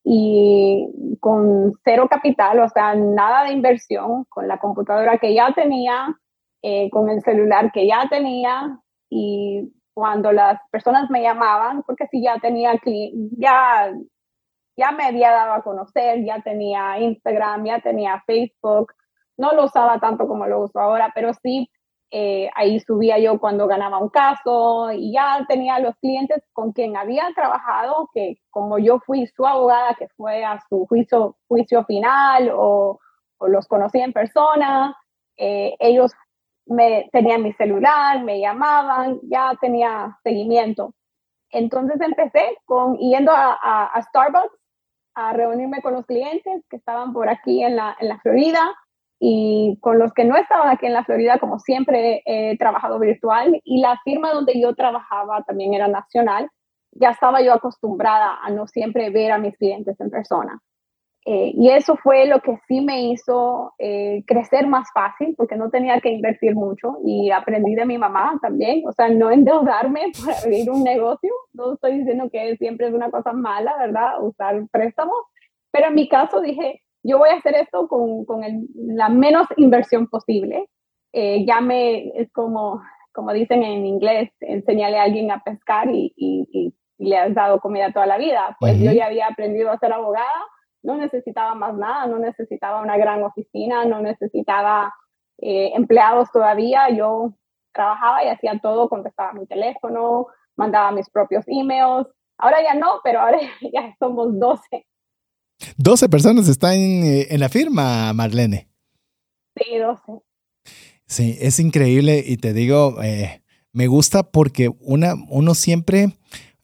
y con cero capital, o sea, nada de inversión, con la computadora que ya tenía, eh, con el celular que ya tenía y cuando las personas me llamaban, porque si ya tenía, ya ya me había dado a conocer, ya tenía Instagram, ya tenía Facebook, no lo usaba tanto como lo uso ahora, pero sí, eh, ahí subía yo cuando ganaba un caso y ya tenía los clientes con quien había trabajado, que como yo fui su abogada, que fue a su juicio, juicio final o, los conocí en persona, eh, ellos me tenían mi celular, me llamaban, ya tenía seguimiento. Entonces empecé con yendo a, a Starbucks a reunirme con los clientes que estaban por aquí en la, en la Florida y con los que no estaban aquí en la Florida, como siempre he trabajado virtual y la firma donde yo trabajaba también era nacional, ya estaba yo acostumbrada a no siempre ver a mis clientes en persona. Eh, y eso fue lo que sí me hizo eh, crecer más fácil, porque no tenía que invertir mucho y aprendí de mi mamá también, o sea, no endeudarme para abrir un negocio. No estoy diciendo que siempre es una cosa mala, ¿verdad? Usar préstamos, pero en mi caso dije, yo voy a hacer esto con, con la menos inversión posible. Eh, ya me, es como, como dicen en inglés, enseñarle a alguien a pescar y, y, le has dado comida toda la vida. Pues yo ya había aprendido a ser abogada no necesitaba más nada, no necesitaba una gran oficina, no necesitaba eh, empleados todavía. Yo trabajaba y hacía todo, contestaba mi teléfono, mandaba mis propios emails. Ahora ya no, pero ahora ya somos 12.
12 personas están eh, en, la firma, Marlene.
Sí, 12.
Sí, es increíble y te digo, eh, me gusta porque una, uno siempre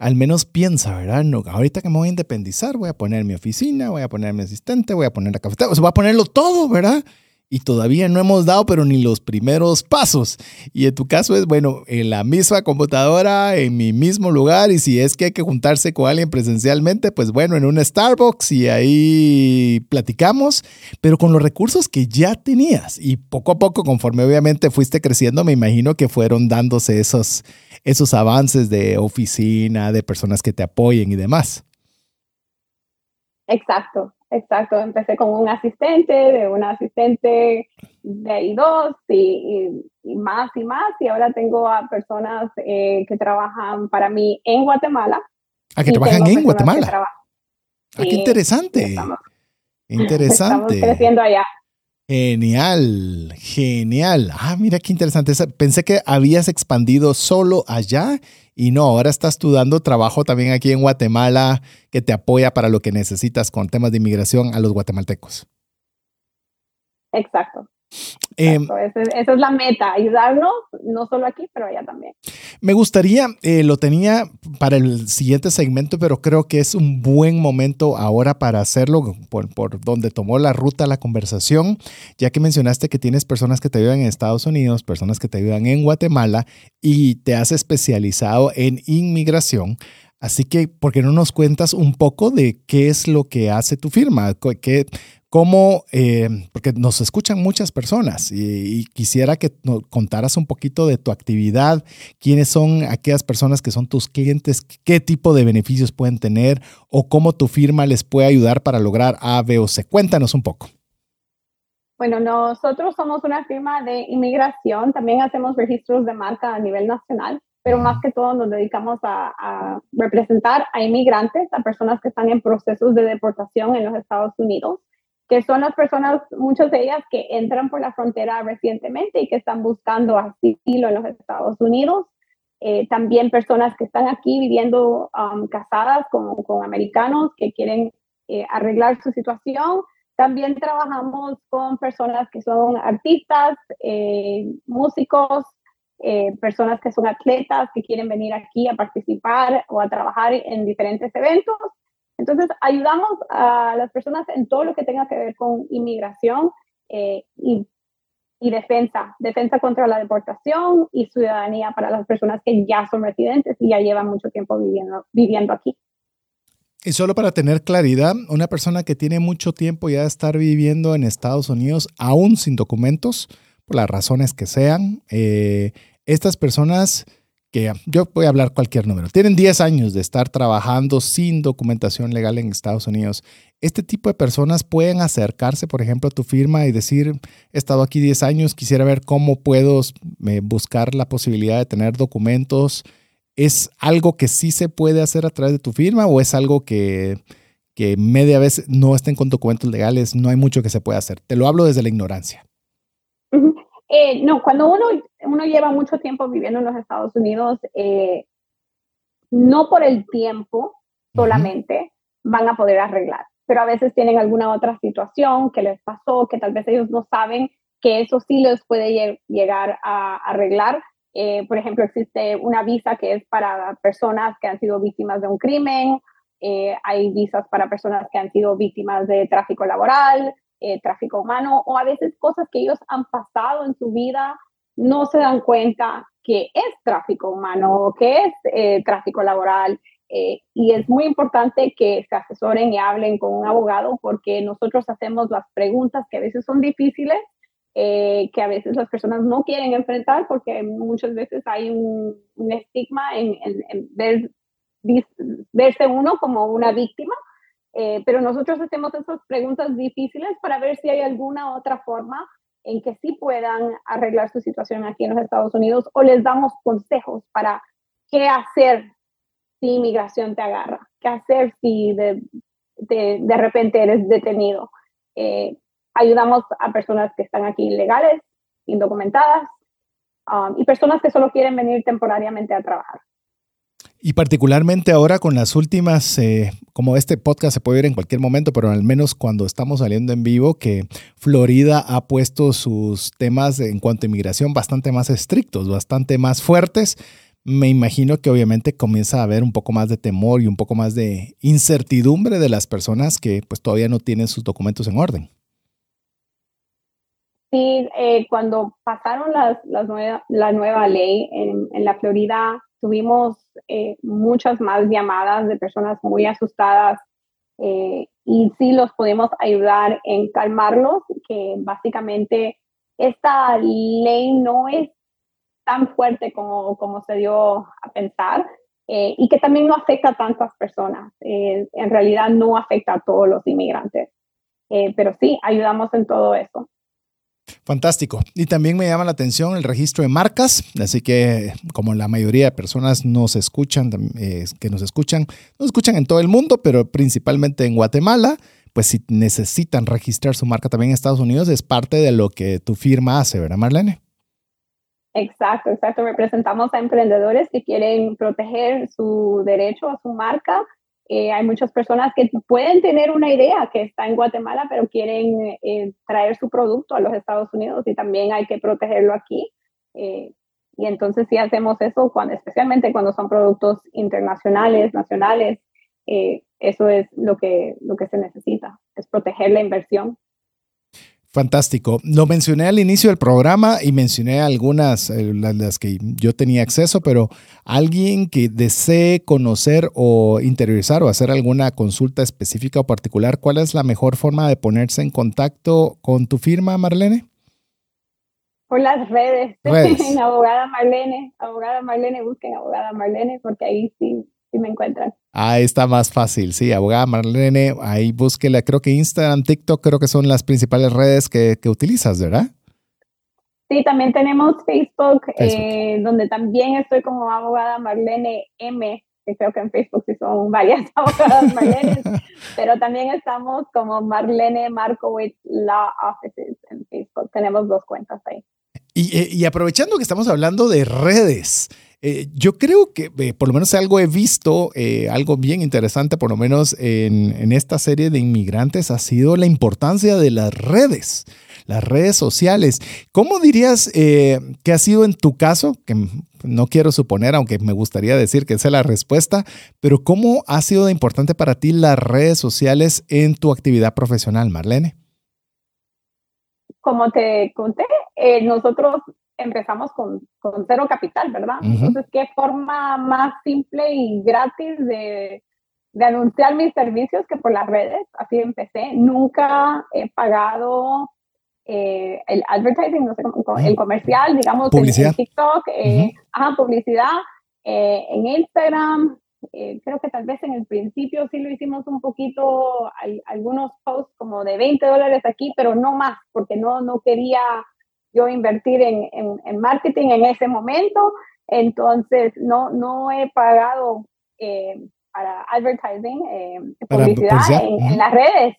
al menos piensa, ¿verdad? No, ahorita que me voy a independizar, voy a poner mi oficina, voy a poner mi asistente, voy a poner la cafetería, o sea, voy a ponerlo todo, ¿verdad? Y todavía no hemos dado, pero ni los primeros pasos. Y en tu caso es, bueno, en la misma computadora, en mi mismo lugar, y si es que hay que juntarse con alguien presencialmente, pues bueno, en un Starbucks y ahí platicamos, pero con los recursos que ya tenías. Y poco a poco, conforme obviamente fuiste creciendo, me imagino que fueron dándose esos, esos avances de oficina, de personas que te apoyen y demás.
Exacto, Exacto, empecé con un asistente, de un asistente de ahí dos y, más y más. Y ahora tengo a personas eh, que trabajan para mí en Guatemala.
Ah, que trabajan en Guatemala. Ah, qué interesante. interesante.
Estamos creciendo allá.
Genial, genial. Ah, mira qué interesante. Pensé que habías expandido solo allá y no, ahora estás estudiando trabajo también aquí en Guatemala que te apoya para lo que necesitas con temas de inmigración a los guatemaltecos.
Exacto. Em, esa, es la meta, ayudarnos, no solo aquí, pero allá también.
Me gustaría, eh, lo tenía para el siguiente segmento, pero creo que es un buen momento ahora para hacerlo, por, por, donde tomó la ruta la conversación, ya que mencionaste que tienes personas que te ayudan en Estados Unidos, personas que te ayudan en Guatemala y te has especializado en inmigración. Así que, ¿por qué no nos cuentas un poco de qué es lo que hace tu firma? ¿Qué, cómo, eh, porque nos escuchan muchas personas y, quisiera que nos contaras un poquito de tu actividad, quiénes son aquellas personas que son tus clientes, qué tipo de beneficios pueden tener o cómo tu firma les puede ayudar para lograr A, B o C. Cuéntanos un poco.
Bueno, nosotros somos una firma de inmigración, también hacemos registros de marca a nivel nacional, pero más que todo nos dedicamos a, a representar a inmigrantes, a personas que están en procesos de deportación en los Estados Unidos que son las personas, muchas de ellas que entran por la frontera recientemente y que están buscando asilo en los Estados Unidos. Eh, también personas que están aquí viviendo um, casadas con, con, americanos que quieren eh, arreglar su situación. También trabajamos con personas que son artistas, eh, músicos, personas que son atletas que quieren venir aquí a participar o a trabajar en diferentes eventos. Entonces, ayudamos a las personas en todo lo que tenga que ver con inmigración eh, y, defensa, defensa contra la deportación y ciudadanía para las personas que ya son residentes y ya llevan mucho tiempo viviendo, viviendo aquí.
Y solo para tener claridad, una persona que tiene mucho tiempo ya de estar viviendo en Estados Unidos, aún sin documentos, por las razones que sean, eh, estas personas que yo voy a hablar cualquier número, tienen 10 años de estar trabajando sin documentación legal en Estados Unidos, este tipo de personas pueden acercarse, por ejemplo, a tu firma y decir, he estado aquí 10 años, quisiera ver cómo puedo eh, buscar la posibilidad de tener documentos. ¿Es algo que sí se puede hacer a través de tu firma o es algo que, que media vez no estén con documentos legales? No hay mucho que se pueda hacer. Te lo hablo desde la ignorancia.
Eh, no, cuando uno, uno lleva mucho tiempo viviendo en los Estados Unidos, eh, no por el tiempo solamente van a poder arreglar, pero a veces tienen alguna otra situación que les pasó, que tal vez ellos no saben que eso sí les puede llegar a arreglar. Eh, por ejemplo, existe una visa que es para personas que han sido víctimas de un crimen, hay visas para personas que han sido víctimas de tráfico laboral, eh, tráfico humano o a veces cosas que ellos han pasado en su vida no se dan cuenta que es tráfico humano o que es eh, tráfico laboral. eh, y es muy importante que se asesoren y hablen con un abogado porque nosotros hacemos las preguntas que a veces son difíciles, eh, que a veces las personas no quieren enfrentar porque muchas veces hay un, estigma en, ver, verse uno como una víctima. Eh, pero nosotros hacemos esas preguntas difíciles para ver si hay alguna otra forma en que sí puedan arreglar su situación aquí en los Estados Unidos o les damos consejos para qué hacer si inmigración te agarra, qué hacer si de, de, repente eres detenido. Eh, ayudamos a personas que están aquí ilegales, indocumentadas, um, y personas que solo quieren venir temporariamente a trabajar.
Y particularmente ahora con las últimas, eh, como este podcast se puede ver en cualquier momento, pero al menos cuando estamos saliendo en vivo, que Florida ha puesto sus temas en cuanto a inmigración bastante más estrictos, bastante más fuertes. Me imagino que obviamente comienza a haber un poco más de temor y un poco más de incertidumbre de las personas que pues todavía no tienen sus documentos en orden.
Sí, eh, cuando pasaron las, las la nueva ley en la Florida, tuvimos eh, muchas más llamadas de personas muy asustadas eh, y sí los podemos ayudar en calmarlos, que básicamente esta ley no es tan fuerte como, como se dio a pensar eh, y que también no afecta a tantas personas. en realidad no afecta a todos los inmigrantes, pero sí ayudamos en todo eso.
Fantástico. Y también me llama la atención el registro de marcas, así que como la mayoría de personas nos escuchan, eh, que nos escuchan, nos escuchan en todo el mundo, pero principalmente en Guatemala, pues si necesitan registrar su marca también en Estados Unidos, es parte de lo que tu firma hace, ¿verdad, Marlene?
Exacto, exacto. Representamos a emprendedores que quieren proteger su derecho a su marca eh, hay muchas personas que pueden tener una idea que está en Guatemala, pero quieren eh, traer su producto a los Estados Unidos y también hay que protegerlo aquí. Eh, y entonces sí hacemos eso, cuando, especialmente cuando son productos internacionales, nacionales. eso es lo que, lo que se necesita, es proteger la inversión.
Fantástico. Lo mencioné al inicio del programa y mencioné algunas, eh, las, que yo tenía acceso, pero alguien que desee conocer o interiorizar o hacer alguna consulta específica o particular, ¿cuál es la mejor forma de ponerse en contacto con tu firma, Marlene?
Por las redes, redes. en Abogada Marlene, Abogada Marlene, busquen Abogada Marlene porque ahí sí si me encuentran.
Ahí está más fácil, sí, abogada Marlene, ahí búsquela, creo que Instagram, TikTok, creo que son las principales redes que, que utilizas, ¿verdad?
Sí, también tenemos Facebook, Eh, donde también estoy como abogada Marlene M, que creo que en Facebook sí son varias abogadas Marlene, pero también estamos como Marlene Markowitz Law Offices en Facebook. Tenemos dos cuentas ahí.
Y, eh, y aprovechando que estamos hablando de redes, eh, yo creo que eh, por lo menos algo he visto, eh, algo bien interesante, por lo menos en, esta serie de inmigrantes, ha sido la importancia de las redes, las redes sociales. ¿Cómo dirías que ha sido en tu caso? Que no quiero suponer, aunque me gustaría decir que esa es la respuesta, pero ¿cómo ha sido importante para ti las redes sociales en tu actividad profesional, Marlene?
Como te conté, nosotros empezamos con, con cero capital, ¿verdad? Entonces, ¿qué forma más simple y gratis de, de anunciar mis servicios que por las redes? Así empecé. Nunca he pagado eh, el advertising, no sé, el comercial, digamos,
publicidad. En,
TikTok, eh, publicidad, eh, en Instagram. Eh, creo que tal vez en el principio sí lo hicimos un poquito, algunos posts como de 20 dólares aquí, pero no más, porque no, no quería yo invertir en, en, marketing en ese momento, entonces no, no he pagado eh, para advertising, eh, publicidad, En, las redes,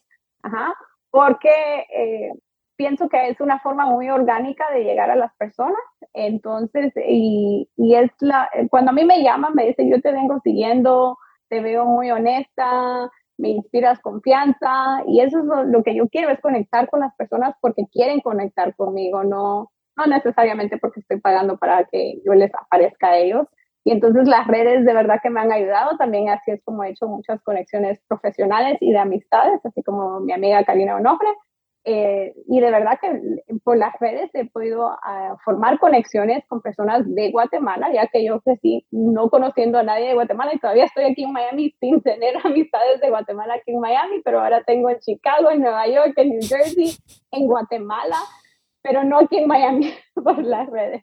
porque eh, pienso que es una forma muy orgánica de llegar a las personas, entonces, y, y es la, cuando a mí me llaman, me dicen, yo te vengo siguiendo, te veo muy honesta, me inspiras confianza y eso es lo, que yo quiero, es conectar con las personas porque quieren conectar conmigo, no, no necesariamente porque estoy pagando para que yo les aparezca a ellos. Y entonces las redes de verdad que me han ayudado, también así es como he hecho muchas conexiones profesionales y de amistades, así como mi amiga Karina Onofre, Eh, y de verdad que por las redes he podido ah, formar conexiones con personas de Guatemala, ya que yo crecí no conociendo a nadie de Guatemala y todavía estoy aquí en Miami sin tener amistades de Guatemala aquí en Miami, pero ahora tengo en Chicago, en Nueva York, en New Jersey, en Guatemala, pero no aquí en Miami por las redes.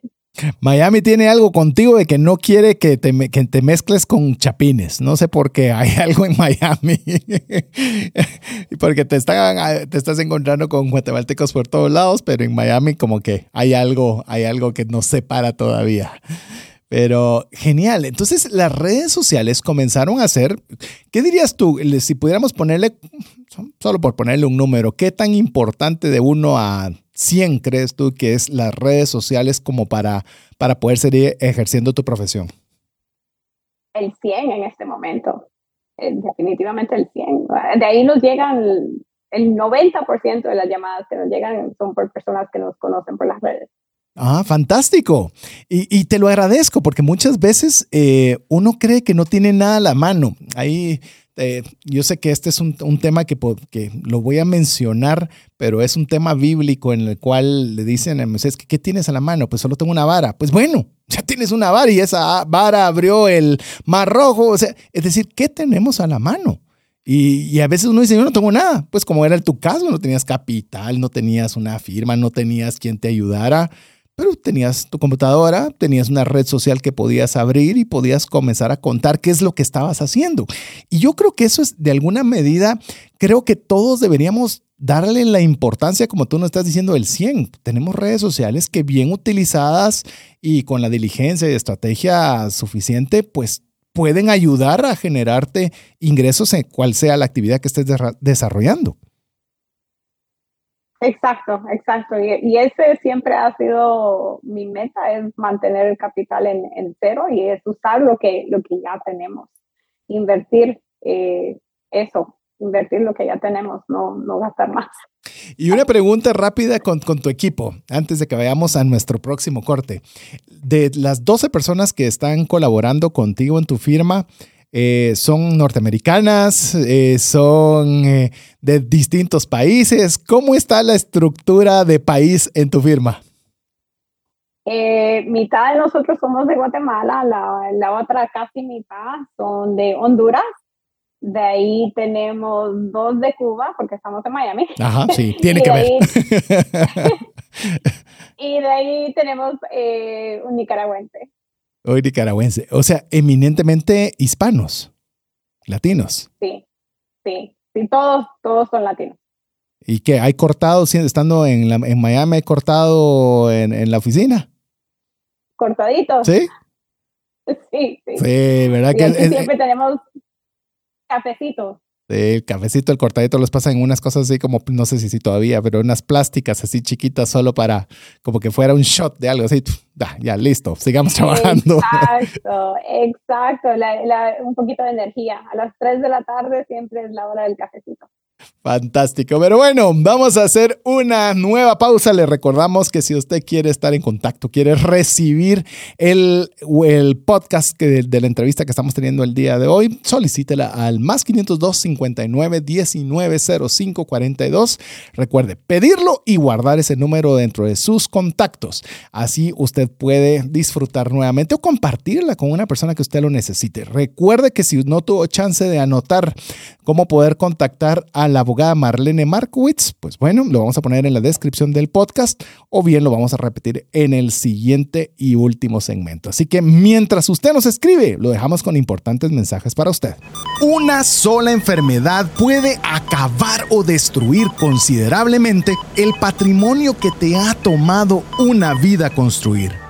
Miami tiene algo contigo de que no quiere que te, mezcles con chapines. No sé por qué hay algo en Miami. Porque te, están, estás encontrando con guatemaltecos por todos lados, pero en Miami como que hay algo, hay algo que nos separa todavía. Pero genial. Entonces las redes sociales comenzaron a ser, ¿qué dirías tú? Si pudiéramos ponerle, solo por ponerle un número, ¿qué tan importante de uno a 100 crees tú que es las redes sociales como para, para poder seguir ejerciendo tu profesión?
El 100 en este momento, eh, definitivamente el 100. De ahí nos llegan el 90% de las llamadas que nos llegan son por personas que nos conocen por las redes.
Ah, fantástico. Y, te lo agradezco porque muchas veces eh, uno cree que no tiene nada a la mano. Ahí eh, yo sé que este es un, tema que, que, lo voy a mencionar, pero es un tema bíblico en el cual le dicen a Moisés, ¿qué tienes a la mano? Pues solo tengo una vara. Pues bueno, ya tienes una vara y esa vara abrió el mar rojo. O sea, es decir, ¿qué tenemos a la mano? Y, y, a veces uno dice, yo no tengo nada. Pues como era tu caso, no tenías capital, no tenías una firma, no tenías quien te ayudara pero tenías tu computadora, tenías una red social que podías abrir y podías comenzar a contar qué es lo que estabas haciendo. Y yo creo que eso es de alguna medida, creo que todos deberíamos darle la importancia, como tú nos estás diciendo, el 100. Tenemos redes sociales que bien utilizadas y con la diligencia y estrategia suficiente, pues pueden ayudar a generarte ingresos en cual sea la actividad que estés desarrollando.
Exacto, exacto. Y, ese siempre ha sido mi meta, es mantener el capital en, cero y es usar lo que, lo que ya tenemos. Invertir eh, eso, invertir lo que ya tenemos, no, no gastar más.
Y una pregunta rápida con, con, tu equipo, antes de que vayamos a nuestro próximo corte. De las 12 personas que están colaborando contigo en tu firma, eh, son norteamericanas, eh, son eh, de distintos países. ¿Cómo está la estructura de país en tu firma?
mitad de nosotros somos de Guatemala, la, otra casi mitad son de Honduras. De ahí tenemos dos de Cuba, porque estamos en Miami.
Ajá, sí, tiene que ver.
y de ahí tenemos un nicaragüense.
Hoy nicaragüense. O sea, eminentemente hispanos, latinos.
Sí, sí, sí, todos, todos son latinos.
¿Y qué? ¿Hay cortado, estando en, en Miami, hay cortado en, la oficina?
Cortadito.
¿Sí?
Sí, sí.
Sí, ¿verdad?
que siempre tenemos cafecitos.
El cafecito, el cortadito los pasa en unas cosas así como, no sé si, si todavía, pero unas plásticas así chiquitas solo para, como que fuera un shot de algo así. Ya, listo, sigamos trabajando.
Exacto, exacto, un poquito de energía. A las 3 de la tarde siempre es la hora del cafecito.
Fantástico. Pero bueno, vamos a hacer una nueva pausa. Le recordamos que si usted quiere estar en contacto, quiere recibir el, el podcast que, de, la entrevista que estamos teniendo el día de hoy, solicítela al más 502 59 19 05 42. Recuerde pedirlo y guardar ese número dentro de sus contactos. Así usted puede disfrutar nuevamente o compartirla con una persona que usted lo necesite. Recuerde que si no tuvo chance de anotar cómo poder contactar a la abogada Marlene Markowitz, pues bueno, lo vamos a poner en la descripción del podcast o bien lo vamos a repetir en el siguiente y último segmento. Así que mientras usted nos escribe, lo dejamos con importantes mensajes para usted. Una sola enfermedad puede acabar o destruir considerablemente el patrimonio que te ha tomado una vida construir.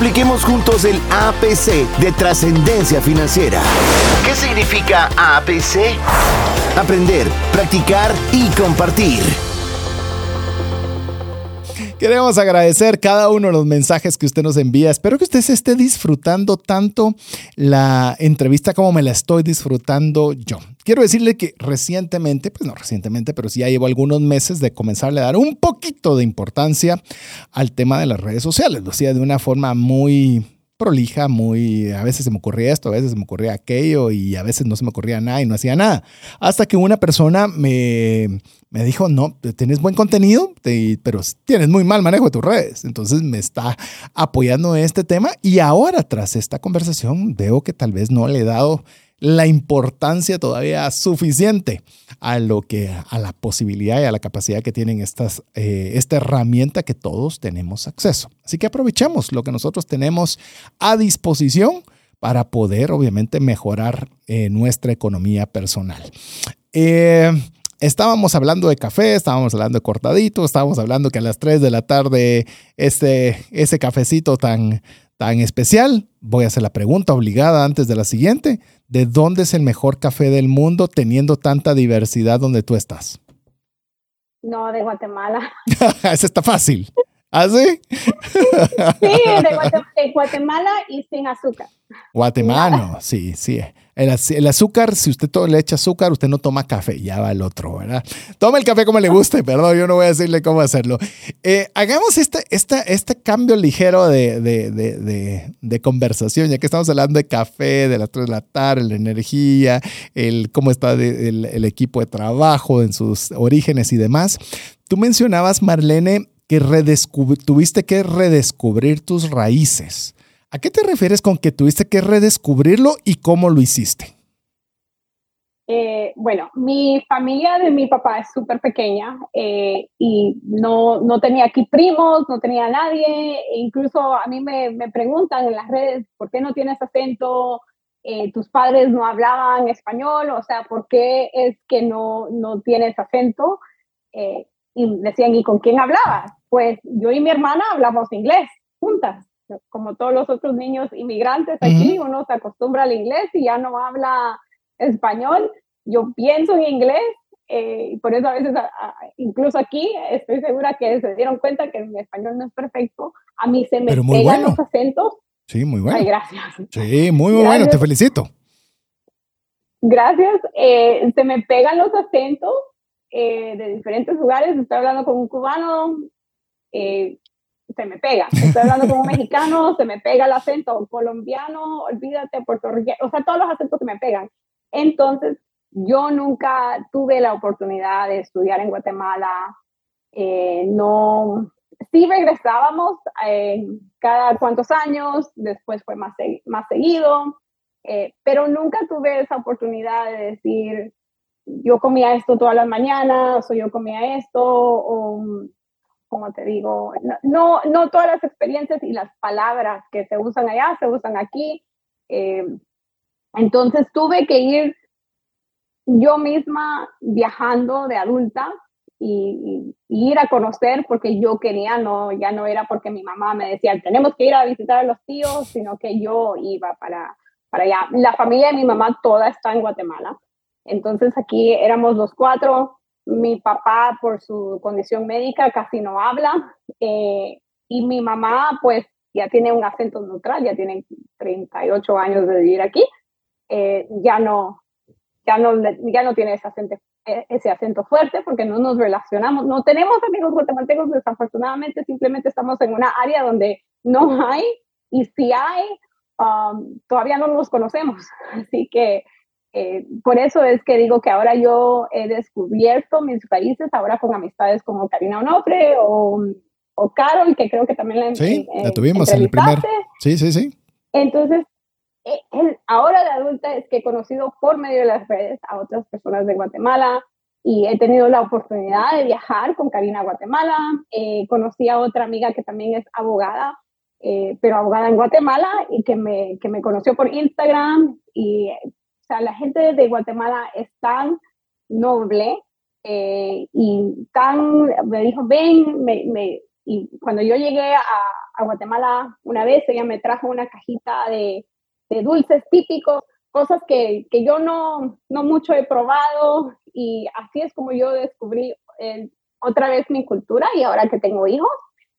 Apliquemos juntos el APC de trascendencia financiera. ¿Qué significa APC? Aprender, practicar y compartir.
Queremos agradecer cada uno de los mensajes que usted nos envía. Espero que usted se esté disfrutando tanto la entrevista como me la estoy disfrutando yo. Quiero decirle que recientemente, pues no recientemente, pero sí ya llevo algunos meses de comenzarle a dar un poquito de importancia al tema de las redes sociales. Lo hacía de una forma muy prolija, muy, a veces se me ocurría esto, a veces se me ocurría aquello y a veces no se me ocurría nada y no hacía nada. Hasta que una persona me, me dijo, no, tienes buen contenido, pero tienes muy mal manejo de tus redes. Entonces me está apoyando en este tema y ahora tras esta conversación veo que tal vez no le he dado la importancia todavía suficiente a lo que a la posibilidad y a la capacidad que tienen estas eh, esta herramienta que todos tenemos acceso. Así que aprovechemos lo que nosotros tenemos a disposición para poder obviamente mejorar eh, nuestra economía personal. Eh, estábamos hablando de café, estábamos hablando de cortadito, estábamos hablando que a las 3 de la tarde ese, ese cafecito tan, tan especial, voy a hacer la pregunta obligada antes de la siguiente. ¿De dónde es el mejor café del mundo teniendo tanta diversidad donde tú estás?
No, de Guatemala.
Eso está fácil. ¿Ah, sí?
sí, de Guatemala, y sin azúcar.
Guatemala, sí, sí. El, azúcar, si usted todo le echa azúcar, usted no toma café, ya va el otro, ¿verdad? Toma el café como le guste, perdón, yo no voy a decirle cómo hacerlo. Eh, hagamos este, este, este cambio ligero de, de, conversación, ya que estamos hablando de café, de las 3 de la tarde, la energía, el cómo está el, el equipo de trabajo en sus orígenes y demás. Tú mencionabas, Marlene, que tuviste que redescubrir tus raíces. ¿A qué te refieres con que tuviste que redescubrirlo y cómo lo hiciste?
Eh, bueno, mi familia de mi papá es súper pequeña eh, y no, no, tenía aquí primos, no tenía nadie. E incluso a mí me, me, preguntan en las redes, ¿por qué no tienes acento? Eh, tus padres no hablaban español, o sea, ¿por qué es que no, no tienes acento? y decían, ¿y con quién hablabas? Pues yo y mi hermana hablamos inglés juntas como todos los otros niños inmigrantes aquí, uno se acostumbra al inglés y ya no habla español. Yo pienso en inglés eh, y por eso a veces, incluso aquí, estoy segura que se dieron cuenta que mi español no es perfecto. A mí se me pegan los acentos.
Sí, muy bueno.
Ay, gracias.
Sí, muy, muy bueno, te felicito.
Gracias. Eh, se me pegan los acentos eh, de diferentes lugares. Estoy hablando con un cubano, eh, se me pega. Estoy hablando con un mexicano, se me pega el acento colombiano, olvídate, puertorriqueño, o sea, todos los acentos se me pegan. Entonces, yo nunca tuve la oportunidad de estudiar en Guatemala. Eh, no, sí regresábamos eh, cada cuantos años, después fue más, más seguido, eh, pero nunca tuve esa oportunidad de decir, yo comía esto todas las mañanas, o yo comía esto, o como te digo, no, no todas las experiencias y las palabras que se usan allá se usan aquí. Eh, entonces tuve que ir yo misma viajando de adulta y, ir a conocer porque yo quería, no, ya no era porque mi mamá me decía, tenemos que ir a visitar a los tíos, sino que yo iba para, para allá. La familia de mi mamá toda está en Guatemala. Entonces aquí éramos los cuatro, mi papá, por su condición médica, casi no habla. Eh, y mi mamá, pues, ya tiene un acento neutral, ya tiene 38 años de vivir aquí. Eh, ya, no, ya, no, ya no tiene ese acento, e, ese acento fuerte porque no nos relacionamos, no tenemos amigos guatemaltecos, desafortunadamente simplemente estamos en una área donde no hay y si hay, um, todavía no nos conocemos. Así que eh, por eso es que digo que ahora yo he descubierto mis países, ahora con amistades como Karina Onofre o, o Carol, que creo que también la,
sí, la tuvimos en el primer. Sí, sí, sí.
Entonces, eh, ahora de adulta es que he conocido por medio de las redes a otras personas de Guatemala y he tenido la oportunidad de viajar con Karina a Guatemala. Eh, conocí a otra amiga que también es abogada, eh, pero abogada en Guatemala y que me, que me conoció por Instagram. Y sea, la gente de Guatemala es tan noble y tan, me dijo, ven, me, me, y cuando yo llegué a, a Guatemala una vez, ella me trajo una cajita de de dulces típicos, cosas que, que yo no, no mucho he probado y así es como yo descubrí eh, otra vez mi cultura y ahora que tengo hijos,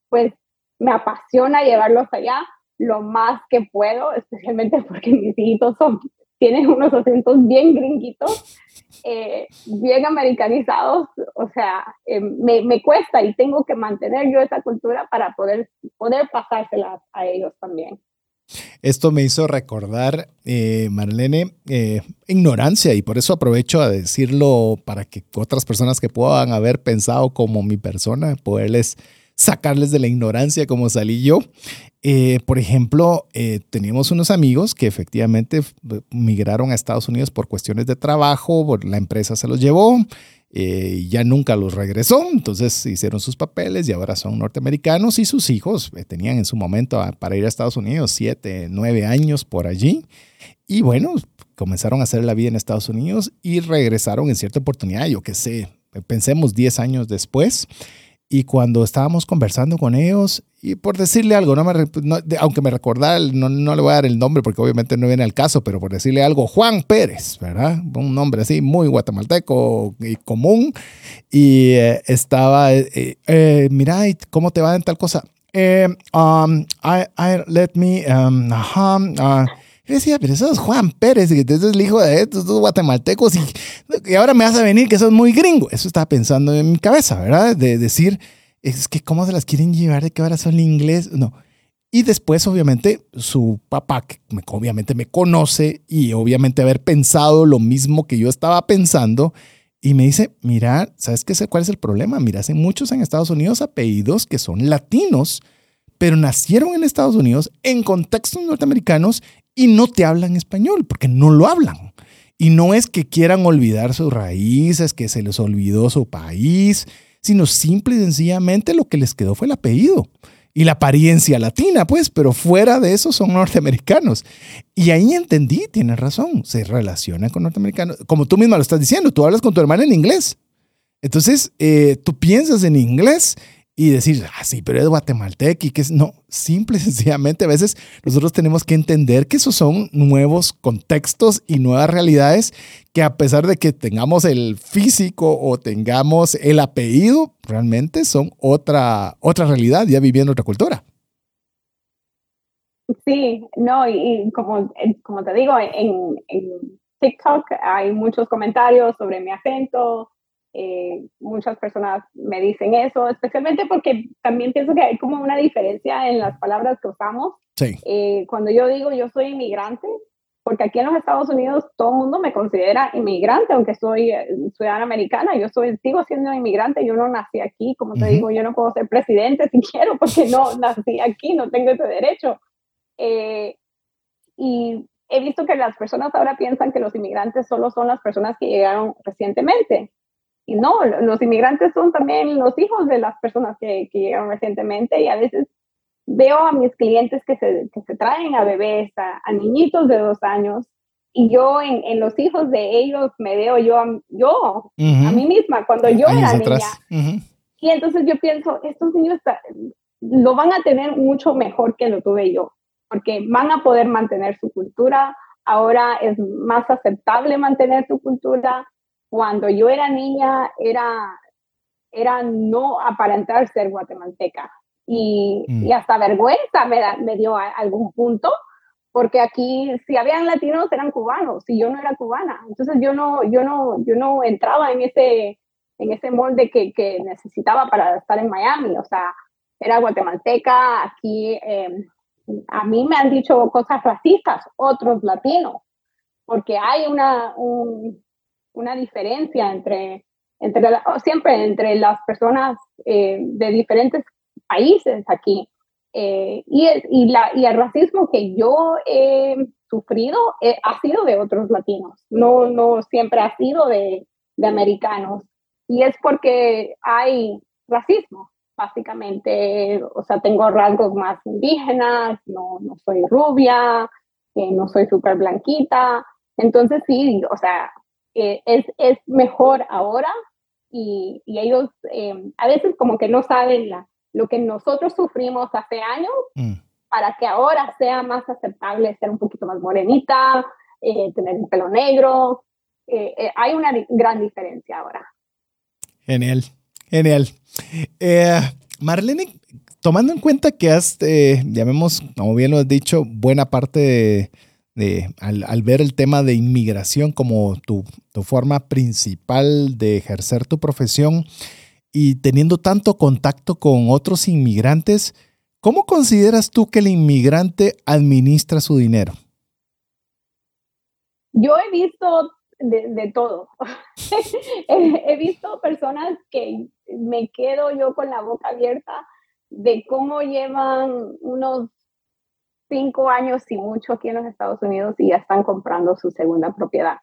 pues me apasiona llevarlos allá lo más que puedo, especialmente porque mis hijitos son, tienen unos acentos bien gringuitos, eh, bien americanizados, o sea, eh, me, me, cuesta y tengo que mantener yo esa cultura para poder, poder pasárselas a ellos también.
Esto me hizo recordar, eh, Marlene, eh, ignorancia y por eso aprovecho a decirlo para que otras personas que puedan haber pensado como mi persona, poderles sacarles de la ignorancia como salí yo. Eh, por ejemplo, teníamos unos amigos que efectivamente migraron a Estados Unidos por cuestiones de trabajo, la empresa se los llevó, eh, ya nunca los regresó, entonces hicieron sus papeles y ahora son norteamericanos y sus hijos eh, tenían en su momento para ir a Estados Unidos siete, nueve años por allí. Y bueno, comenzaron a hacer la vida en Estados Unidos y regresaron en cierta oportunidad, yo qué sé, pensemos diez años después y cuando estábamos conversando con ellos, y por decirle algo, no me, aunque me recordara, no, no, le voy a dar el nombre porque obviamente no viene al caso, pero por decirle algo, Juan Pérez, ¿verdad? Un nombre así muy guatemalteco y común. Y eh, estaba, eh, eh, mira, ¿cómo te va en tal cosa? Um, I, let me, um, uh, yo decía, pero eso es Juan Pérez, y es el hijo de estos guatemaltecos, y, y, ahora me vas a venir que sos muy gringo. Eso estaba pensando en mi cabeza, ¿verdad? De decir, es que cómo se las quieren llevar, de que ahora son inglés. No. Y después, obviamente, su papá, que obviamente me conoce y obviamente haber pensado lo mismo que yo estaba pensando, y me dice, mira, ¿sabes qué? ¿Cuál es el problema? Mira, hacen muchos en Estados Unidos apellidos que son latinos, pero nacieron en Estados Unidos en contextos norteamericanos y no te hablan español porque no lo hablan. Y no es que quieran olvidar sus raíces, que se les olvidó su país, sino simple y sencillamente lo que les quedó fue el apellido y la apariencia latina, pues, pero fuera de eso son norteamericanos. Y ahí entendí, tienes razón, se relacionan con norteamericanos. Como tú misma lo estás diciendo, tú hablas con tu hermana en inglés. Entonces, eh, tú piensas en inglés y decir, ah, sí, pero es guatemalteco y que es, no, simple y sencillamente a veces nosotros tenemos que entender que esos son nuevos contextos y nuevas realidades que a pesar de que tengamos el físico o tengamos el apellido, realmente son otra, otra realidad, ya viviendo otra cultura.
Sí, no, y, como, como te digo, en TikTok hay muchos comentarios sobre mi acento, eh, muchas personas me dicen eso, especialmente porque también pienso que hay como una diferencia en las palabras que usamos. Eh, cuando yo digo yo soy inmigrante, porque aquí en los Estados Unidos todo el mundo me considera inmigrante, aunque soy eh, ciudadana americana, yo soy, sigo siendo inmigrante, yo no nací aquí, como te digo, yo no puedo ser presidente si quiero, porque no nací aquí, no tengo ese derecho. y he visto que las personas ahora piensan que los inmigrantes solo son las personas que llegaron recientemente, y no, los inmigrantes son también los hijos de las personas que, que llegaron recientemente y a veces veo a mis clientes que se, que se traen a bebés, a, niñitos de dos años, y yo en, en, los hijos de ellos me veo yo, yo a mí misma, cuando yo era niña. Y entonces yo pienso, estos niños lo van a tener mucho mejor que lo tuve yo, porque van a poder mantener su cultura, ahora es más aceptable mantener su cultura, cuando yo era niña era, era no aparentar ser guatemalteca. Y, mm. y hasta vergüenza me, me dio a algún punto, porque aquí si habían latinos eran cubanos y yo no era cubana, entonces yo no, yo no, yo no entraba en ese, en ese molde que, que necesitaba para estar en Miami, o sea, era guatemalteca, aquí em, a mí me han dicho cosas racistas, otros latinos, porque hay una, una diferencia entre, entre siempre entre las personas eh, de diferentes países aquí. Eh, y, el, y, el racismo que yo he sufrido eh, ha sido de otros latinos, no, no siempre ha sido de, de americanos. Y es porque hay racismo, básicamente, o sea, tengo rasgos más indígenas, no, no soy rubia, no soy súper blanquita, entonces sí, o sea, es, es, mejor ahora y, y ellos a veces como que no saben la, lo que nosotros sufrimos hace años mm. para que ahora sea más aceptable ser un poquito más morenita, eh, tener el pelo negro. Eh, eh, hay una gran diferencia ahora.
Genial, genial. Marlene, tomando en cuenta que has, llamemos, como bien lo has dicho, buena parte de, al, al, ver el tema de inmigración como tu forma principal de ejercer tu profesión, y teniendo tanto contacto con otros inmigrantes, ¿cómo consideras tú que el inmigrante administra su dinero?
Yo he visto de, todo. he, visto personas que me quedo yo con la boca abierta de cómo llevan unos cinco años y mucho aquí en los Estados Unidos y ya están comprando su segunda propiedad.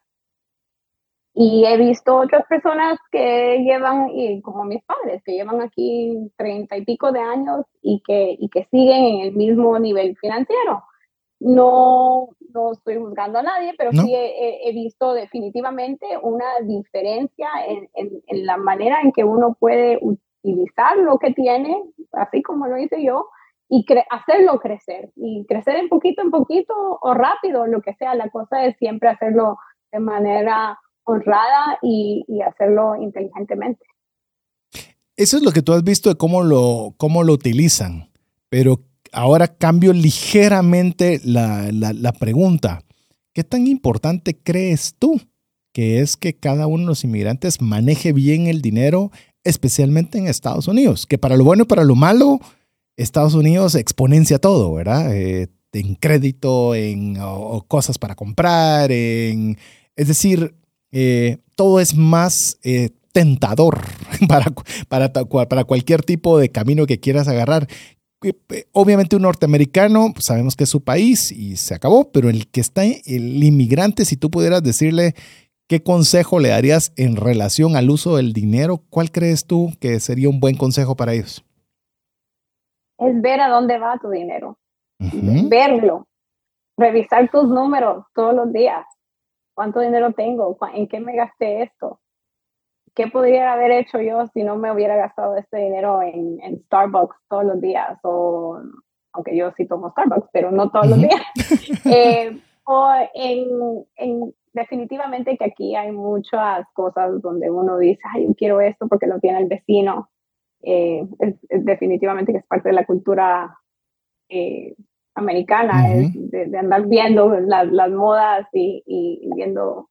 Y he visto otras personas que llevan, y como mis padres, que llevan aquí treinta y pico de años y que, y que siguen en el mismo nivel financiero. No, no estoy juzgando a nadie, pero sí he, he, visto definitivamente una diferencia en, en, en, la manera en que uno puede utilizar lo que tiene, así como lo hice yo, y hacerlo crecer. Y crecer en poquito en poquito o rápido, lo que sea. La cosa es siempre hacerlo de manera honrada y, hacerlo inteligentemente.
Eso es lo que tú has visto de cómo lo, cómo lo utilizan, pero ahora cambio ligeramente la, la, pregunta. ¿Qué tan importante crees tú que es que cada uno de los inmigrantes maneje bien el dinero, especialmente en Estados Unidos? Que para lo bueno y para lo malo, Estados Unidos exponencia todo, ¿verdad? Eh, en crédito, en cosas para comprar, en... Es decir, eh, todo es más eh, tentador para, para, para cualquier tipo de camino que quieras agarrar. Obviamente un norteamericano, pues, sabemos que es su país y se acabó, pero el que está, el inmigrante, si tú pudieras decirle qué consejo le darías en relación al uso del dinero, ¿cuál crees tú que sería un buen consejo para ellos?
Es ver a dónde va tu dinero, verlo, revisar tus números todos los días, ¿Cuánto dinero tengo? ¿En qué me gasté esto? ¿Qué podría haber hecho yo si no me hubiera gastado este dinero en, Starbucks todos los días? O, aunque yo sí tomo Starbucks, pero no todos los días. Eh, o en, definitivamente que aquí hay muchas cosas donde uno dice, ay, yo quiero esto porque lo tiene el vecino. Eh, es, definitivamente que es parte de la cultura eh, americana, de, andar viendo las, modas y, viendo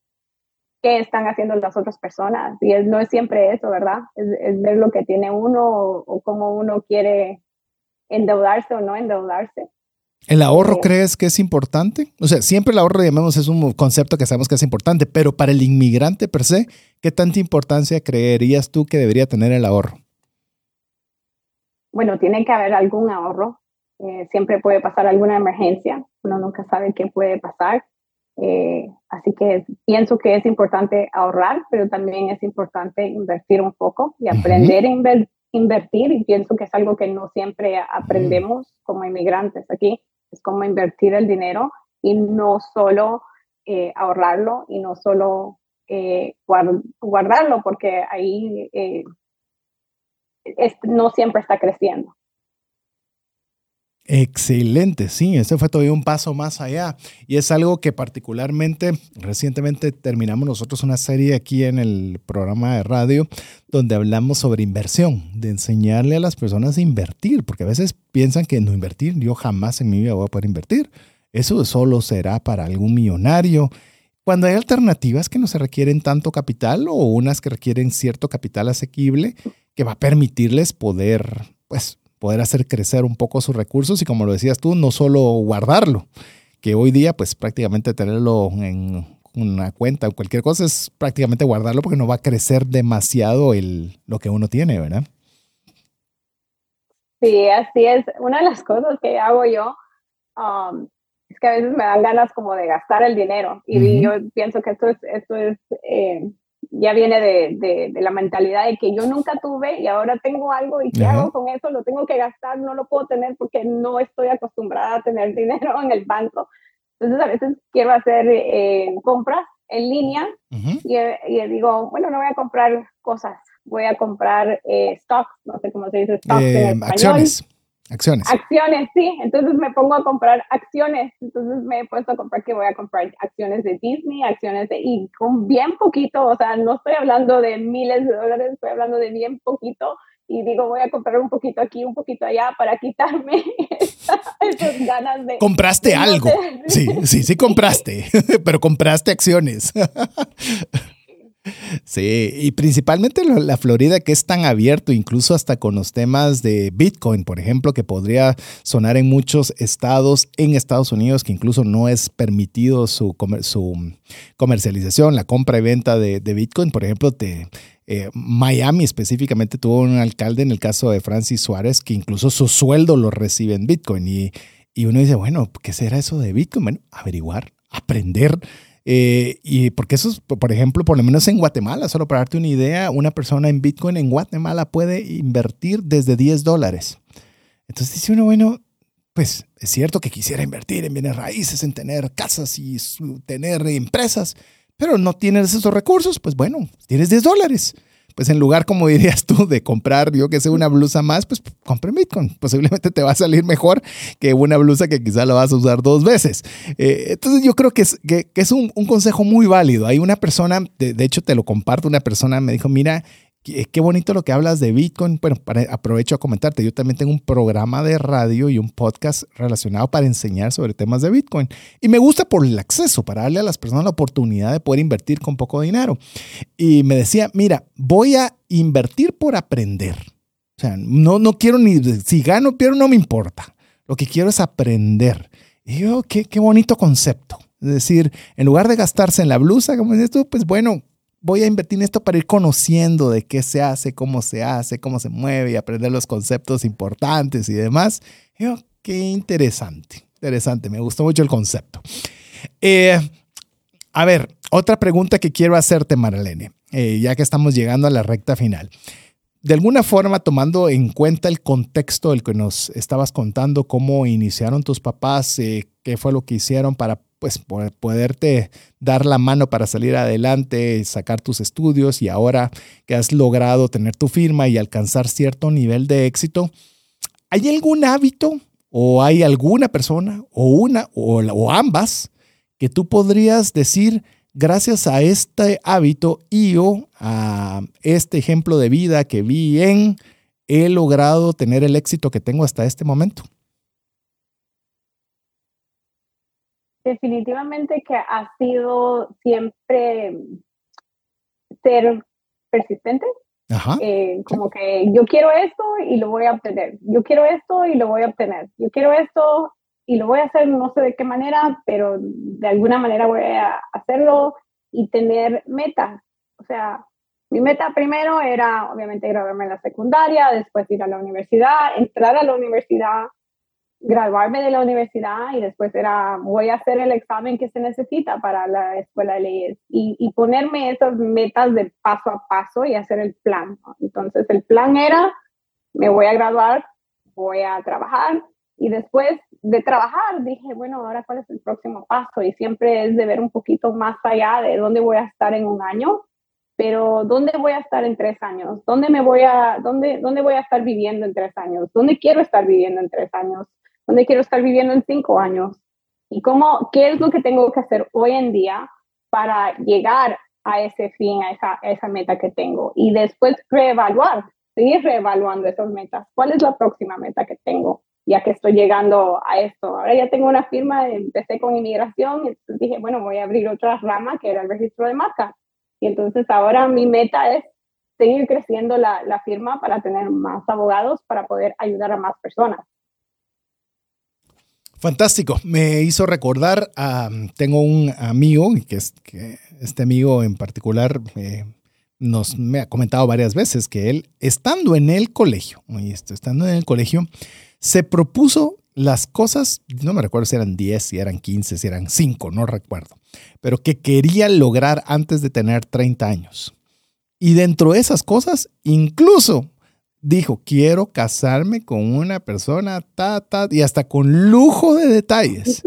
qué están haciendo las otras personas. Y no es siempre eso, ¿verdad? Es, ver lo que tiene uno o, cómo uno quiere endeudarse o no endeudarse.
¿El ahorro eh, crees que es importante? O sea, siempre el ahorro, llamemos, es un concepto que sabemos que es importante, pero para el inmigrante per se, ¿qué tanta importancia creerías tú que debería tener el ahorro?
Bueno, tiene que haber algún ahorro eh, siempre puede pasar alguna emergencia, uno nunca sabe qué puede pasar. Eh, así que pienso que es importante ahorrar, pero también es importante invertir un poco y aprender a invertir. Y pienso que es algo que no siempre aprendemos como inmigrantes aquí, es como invertir el dinero y no solo eh, ahorrarlo y no solo guardarlo, porque ahí no siempre está creciendo.
Excelente, sí, ese fue todavía un paso más allá y es algo que particularmente recientemente terminamos nosotros una serie aquí en el programa de radio donde hablamos sobre inversión, de enseñarle a las personas a invertir, porque a veces piensan que no invertir, yo jamás en mi vida voy a poder invertir. eso solo será para algún millonario. Cuando hay alternativas que no se requieren tanto capital o unas que requieren cierto capital asequible que va a permitirles poder, pues, poder hacer crecer un poco sus recursos y como lo decías tú, no solo guardarlo, que hoy día pues prácticamente tenerlo en una cuenta o cualquier cosa es prácticamente guardarlo porque no va a crecer demasiado el, lo que uno tiene, ¿verdad?
Sí, así es. Una de las cosas que hago yo um, es que a veces me dan ganas como de gastar el dinero y yo pienso que esto es, esto es eh, ya viene de, de, la mentalidad de que yo nunca tuve y ahora tengo algo y qué hago con eso, lo tengo que gastar, no lo puedo tener porque no estoy acostumbrada a tener dinero en el banco. Entonces a veces quiero hacer eh, compras en línea y, y, digo, bueno, no voy a comprar cosas, voy a comprar eh, stocks, no sé cómo se dice stocks en eh, español.
Acciones. Acciones.
Acciones, sí. Entonces me pongo a comprar acciones. Entonces me he puesto a comprar que voy a comprar acciones de Disney, acciones de... Y con bien poquito, o sea, no estoy hablando de miles de dólares, estoy hablando de bien poquito. Y digo, voy a comprar un poquito aquí, un poquito allá para quitarme esas ganas de...
Compraste algo. Sí, sí, sí compraste, pero compraste acciones. Sí, y principalmente la Florida que es tan abierto, incluso hasta con los temas de Bitcoin, por ejemplo, que podría sonar en muchos estados en Estados Unidos, que incluso no es permitido su, comercialización, la compra y venta de, Bitcoin. Por ejemplo, te, eh, Miami específicamente tuvo un alcalde en el caso de Francis Suárez que incluso su sueldo lo recibe en Bitcoin. Y, y uno dice, bueno, ¿qué será eso de Bitcoin? Bueno, averiguar, aprender eh, y porque eso es, por ejemplo, por lo menos en Guatemala, solo para darte una idea, una persona en Bitcoin en Guatemala puede invertir desde 10 dólares. Entonces dice uno, bueno, pues es cierto que quisiera invertir en bienes raíces, en tener casas y tener empresas, pero no tienes esos recursos, pues bueno, tienes 10 dólares pues en lugar, como dirías tú, de comprar, yo que sé, una blusa más, pues compre Bitcoin. Posiblemente te va a salir mejor que una blusa que quizá la vas a usar dos veces. Eh, entonces yo creo que es, que, es un, consejo muy válido. Hay una persona, de, de hecho te lo comparto, una persona me dijo, mira, Qué bonito lo que hablas de Bitcoin. Bueno, aprovecho a comentarte. Yo también tengo un programa de radio y un podcast relacionado para enseñar sobre temas de Bitcoin. Y me gusta por el acceso, para darle a las personas la oportunidad de poder invertir con poco dinero. Y me decía, mira, voy a invertir por aprender. O sea, no, no quiero ni, si gano, pierdo, no me importa. Lo que quiero es aprender. Y yo, qué, qué bonito concepto. Es decir, en lugar de gastarse en la blusa, como dices tú, pues bueno, voy a invertir en esto para ir conociendo de qué se hace, cómo se hace, cómo se mueve y aprender los conceptos importantes y demás. Yo, qué interesante, interesante, me gustó mucho el concepto. Eh, a ver, otra pregunta que quiero hacerte, Marlene, eh, ya que estamos llegando a la recta final. De alguna forma, tomando en cuenta el contexto del que nos estabas contando, cómo iniciaron tus papás, eh, qué fue lo que hicieron para pues poderte dar la mano para salir adelante, sacar tus estudios y ahora que has logrado tener tu firma y alcanzar cierto nivel de éxito, ¿hay algún hábito o hay alguna persona o una o, ambas que tú podrías decir gracias a este hábito y o a este ejemplo de vida que vi en he logrado tener el éxito que tengo hasta este momento?
Definitivamente que ha sido siempre ser persistente. Eh, como que yo quiero esto y lo voy a obtener. Yo quiero esto y lo voy a obtener. Yo quiero esto y lo voy a hacer, no sé de qué manera, pero de alguna manera voy a hacerlo y tener metas. O sea, mi meta primero era obviamente graduarme en la secundaria, después ir a la universidad, entrar a la universidad, graduarme de la universidad y después era, voy a hacer el examen que se necesita para la escuela de leyes y, ponerme esas metas de paso a paso y hacer el plan. Entonces el plan era, me voy a graduar, voy a trabajar y después de trabajar dije, bueno, ahora cuál es el próximo paso y siempre es de ver un poquito más allá de dónde voy a estar en un año pero ¿dónde voy a estar en tres años? ¿Dónde me voy a, dónde, dónde voy a estar viviendo en tres años? ¿Dónde quiero estar viviendo en tres años? Dónde quiero estar viviendo en cinco años y cómo, qué es lo que tengo que hacer hoy en día para llegar a ese fin, a esa, esa meta que tengo y después reevaluar, seguir reevaluando esas metas. ¿Cuál es la próxima meta que tengo? ya que estoy llegando a esto. Ahora ya tengo una firma, empecé con inmigración, entonces dije, bueno, voy a abrir otra rama que era el registro de marca. Y entonces ahora mi meta es seguir creciendo la, la firma para tener más abogados, para poder ayudar a más personas.
Fantástico. Me hizo recordar, a, tengo un amigo, que, es, que este amigo en particular eh, nos me ha comentado varias veces que él, estando en el colegio, estando en el colegio, se propuso las cosas, no me recuerdo si eran 10, si eran 15, si eran 5, no recuerdo, pero que quería lograr antes de tener 30 años. Y dentro de esas cosas, incluso dijo, quiero casarme con una persona, ta, ta, y hasta con lujo de detalles.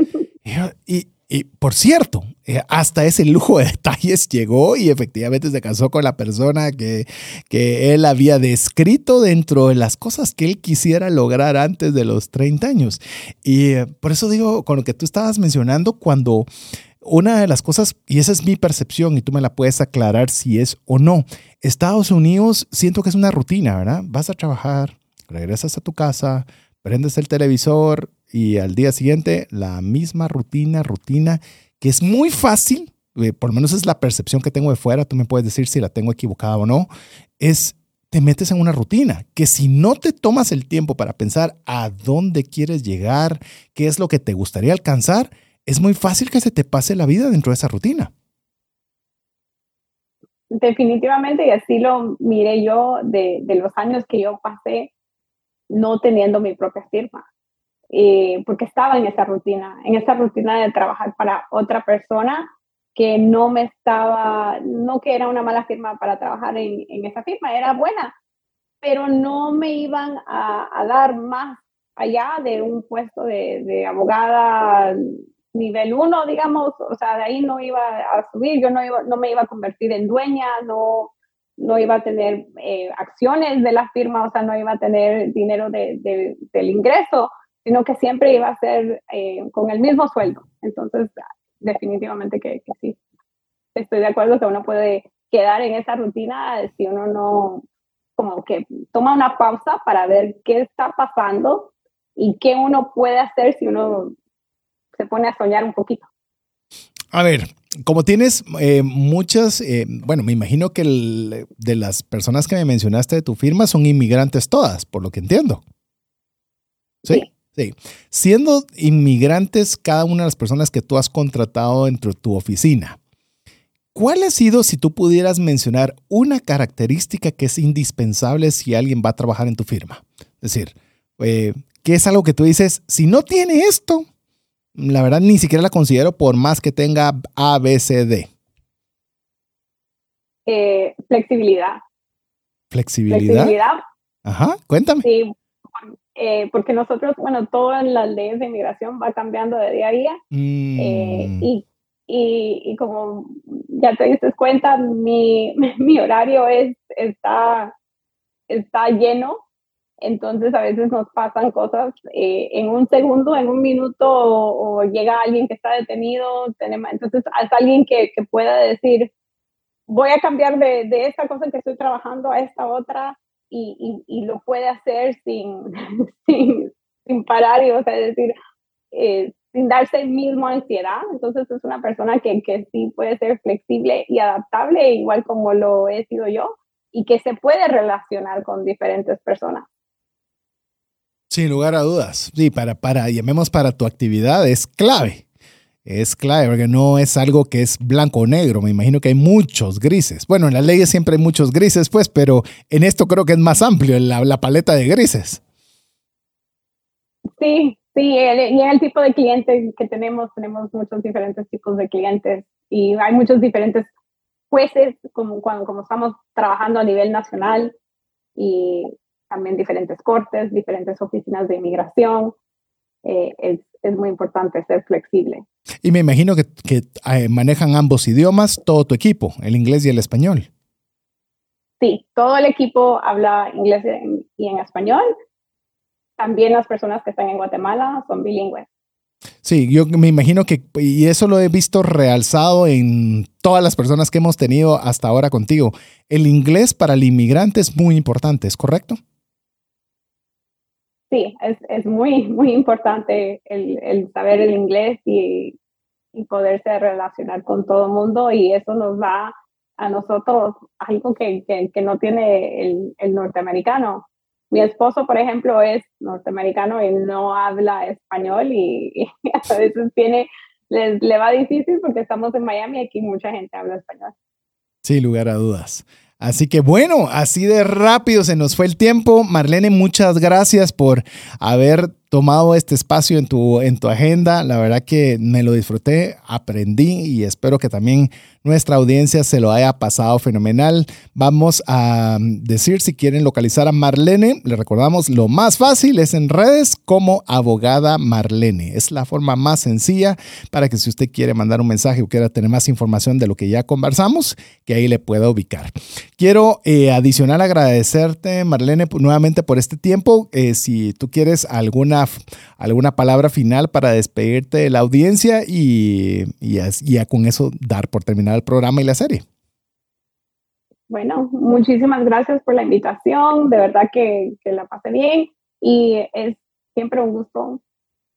y, y por cierto, eh, hasta ese lujo de detalles llegó y efectivamente se casó con la persona que, que, él había descrito dentro de las cosas que él quisiera lograr antes de los 30 años. Y eh, por eso digo, con lo que tú estabas mencionando, cuando una de las cosas, y esa es mi percepción y tú me la puedes aclarar si es o no, Estados Unidos siento que es una rutina, ¿verdad? Vas a trabajar, regresas a tu casa, prendes el televisor, y al día siguiente la misma rutina, rutina, que es muy fácil, eh, por lo menos es la percepción que tengo de fuera, tú me puedes decir si la tengo equivocada o no, es te metes en una rutina, que si no te tomas el tiempo para pensar a dónde quieres llegar, qué es lo que te gustaría alcanzar, es muy fácil que se te pase la vida dentro de esa rutina.
Definitivamente, y así lo miré yo de, los años que yo pasé no teniendo mi propia firma. Eh, porque estaba en esa rutina, en esa rutina de trabajar para otra persona que no me estaba, no que era una mala firma para trabajar en, esa firma, era buena, pero no me iban a, dar más allá de un puesto de, abogada nivel uno, digamos, o sea, de ahí no iba a subir, yo no, iba, no me iba a convertir en dueña, no, no iba a tener eh, acciones de la firma, o sea, no iba a tener dinero de, de, del ingreso, sino que siempre iba a ser eh, con el mismo sueldo. Entonces, definitivamente que, sí, estoy de acuerdo que uno puede quedar en esa rutina si uno no, como que toma una pausa para ver qué está pasando y qué uno puede hacer si uno se pone a soñar un poquito.
A ver, como tienes eh, muchas, eh, bueno, me imagino que de las personas que me mencionaste de tu firma son inmigrantes todas, por lo que entiendo. ¿Sí? Sí. Siendo inmigrantes cada una de las personas que tú has contratado dentro de tu oficina, ¿cuál ha sido, si tú pudieras mencionar, una característica que es indispensable si alguien va a trabajar en tu firma? Es decir, eh, ¿qué es algo que tú dices, si no tiene esto, la verdad ni siquiera la considero por más que tenga A, B, C,
D? Eh, flexibilidad.
¿Flexibilidad?
Flexibilidad.
Ajá, cuéntame.
Sí, eh, porque nosotros, bueno, todas las leyes de inmigración va cambiando de día a día eh, mm. y, y, y, como ya te diste cuenta, mi, mi horario es, está, está lleno, entonces a veces nos pasan cosas eh, en un segundo, en un minuto, o, llega alguien que está detenido, tenemos, entonces hasta alguien que, que pueda decir, voy a cambiar de, de esta cosa que estoy trabajando a esta otra, y, y, lo puede hacer sin, sin, sin, parar y, o sea, decir, eh, sin darse el mismo ansiedad. Entonces es una persona que, que sí puede ser flexible y adaptable, igual como lo he sido yo, y que se puede relacionar con diferentes personas.
Sin lugar a dudas. Sí, para, para, llamemos para tu actividad, es clave es clave, porque no es algo que es blanco o negro. Me imagino que hay muchos grises. Bueno, en las leyes siempre hay muchos grises, pues, pero en esto creo que es más amplio la, paleta de grises.
Sí, sí, y en el tipo de clientes que tenemos, tenemos muchos diferentes tipos de clientes y hay muchos diferentes jueces, como cuando como estamos trabajando a nivel nacional y también diferentes cortes, diferentes oficinas de inmigración. Eh, es, es muy importante ser flexible.
Y me imagino que, que eh, manejan ambos idiomas, todo tu equipo, el inglés y el español.
Sí, todo el equipo habla inglés y en español. También las personas que están en Guatemala son bilingües.
Sí, yo me imagino que, y eso lo he visto realzado en todas las personas que hemos tenido hasta ahora contigo, el inglés para el inmigrante es muy importante, ¿es correcto?
Sí, es, es, muy, muy importante el, el saber el inglés y, y, poderse relacionar con todo el mundo y eso nos da a nosotros algo que, que, que no tiene el, el, norteamericano. Mi esposo, por ejemplo, es norteamericano y no habla español y, a veces tiene, le, le va difícil porque estamos en Miami y aquí mucha gente habla español.
Sin lugar a dudas. Así que bueno, así de rápido se nos fue el tiempo. Marlene, muchas gracias por haber tomado este espacio en tu, en tu agenda. La verdad que me lo disfruté, aprendí y espero que también nuestra audiencia se lo haya pasado fenomenal. Vamos a decir si quieren localizar a Marlene. Le recordamos, lo más fácil es en redes como abogada Marlene. Es la forma más sencilla para que si usted quiere mandar un mensaje o quiera tener más información de lo que ya conversamos, que ahí le pueda ubicar. Quiero eh, adicional agradecerte, Marlene, nuevamente por este tiempo. Eh, si tú quieres alguna, alguna palabra final para despedirte de la audiencia y, y, y ya con eso dar por terminar el programa y la serie.
Bueno, muchísimas gracias por la invitación, de verdad que, que la pasé bien y es siempre un gusto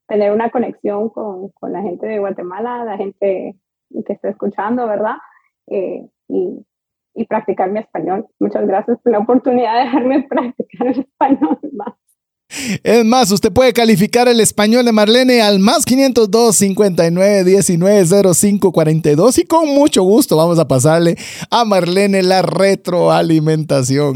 tener una conexión con, con, la gente de Guatemala, la gente que está escuchando, ¿verdad? Eh, y, y, practicar mi español. Muchas gracias por la oportunidad de dejarme practicar el español más.
Es más, usted puede calificar el español de Marlene al más 502 59 19 05 42 y con mucho gusto vamos a pasarle a Marlene la retroalimentación.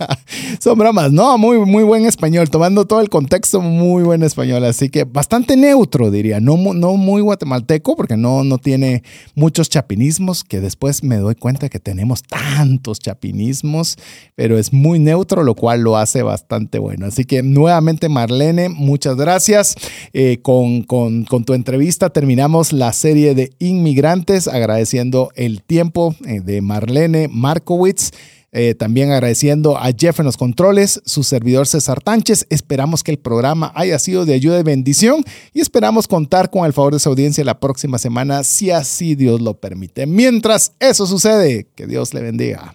Son bromas, no, muy, muy buen español, tomando todo el contexto, muy buen español, así que bastante neutro diría, no, no muy guatemalteco porque no, no tiene muchos chapinismos, que después me doy cuenta que tenemos tantos chapinismos, pero es muy neutro, lo cual lo hace bastante bueno. Así que nuevamente, Marlene, muchas gracias. Eh, con, con, con, tu entrevista terminamos la serie de inmigrantes, agradeciendo el tiempo eh, de Marlene Markowitz. Eh, también agradeciendo a Jeff en los controles, su servidor César Tánchez. Esperamos que el programa haya sido de ayuda y bendición y esperamos contar con el favor de su audiencia la próxima semana, si así Dios lo permite. Mientras eso sucede, que Dios le bendiga.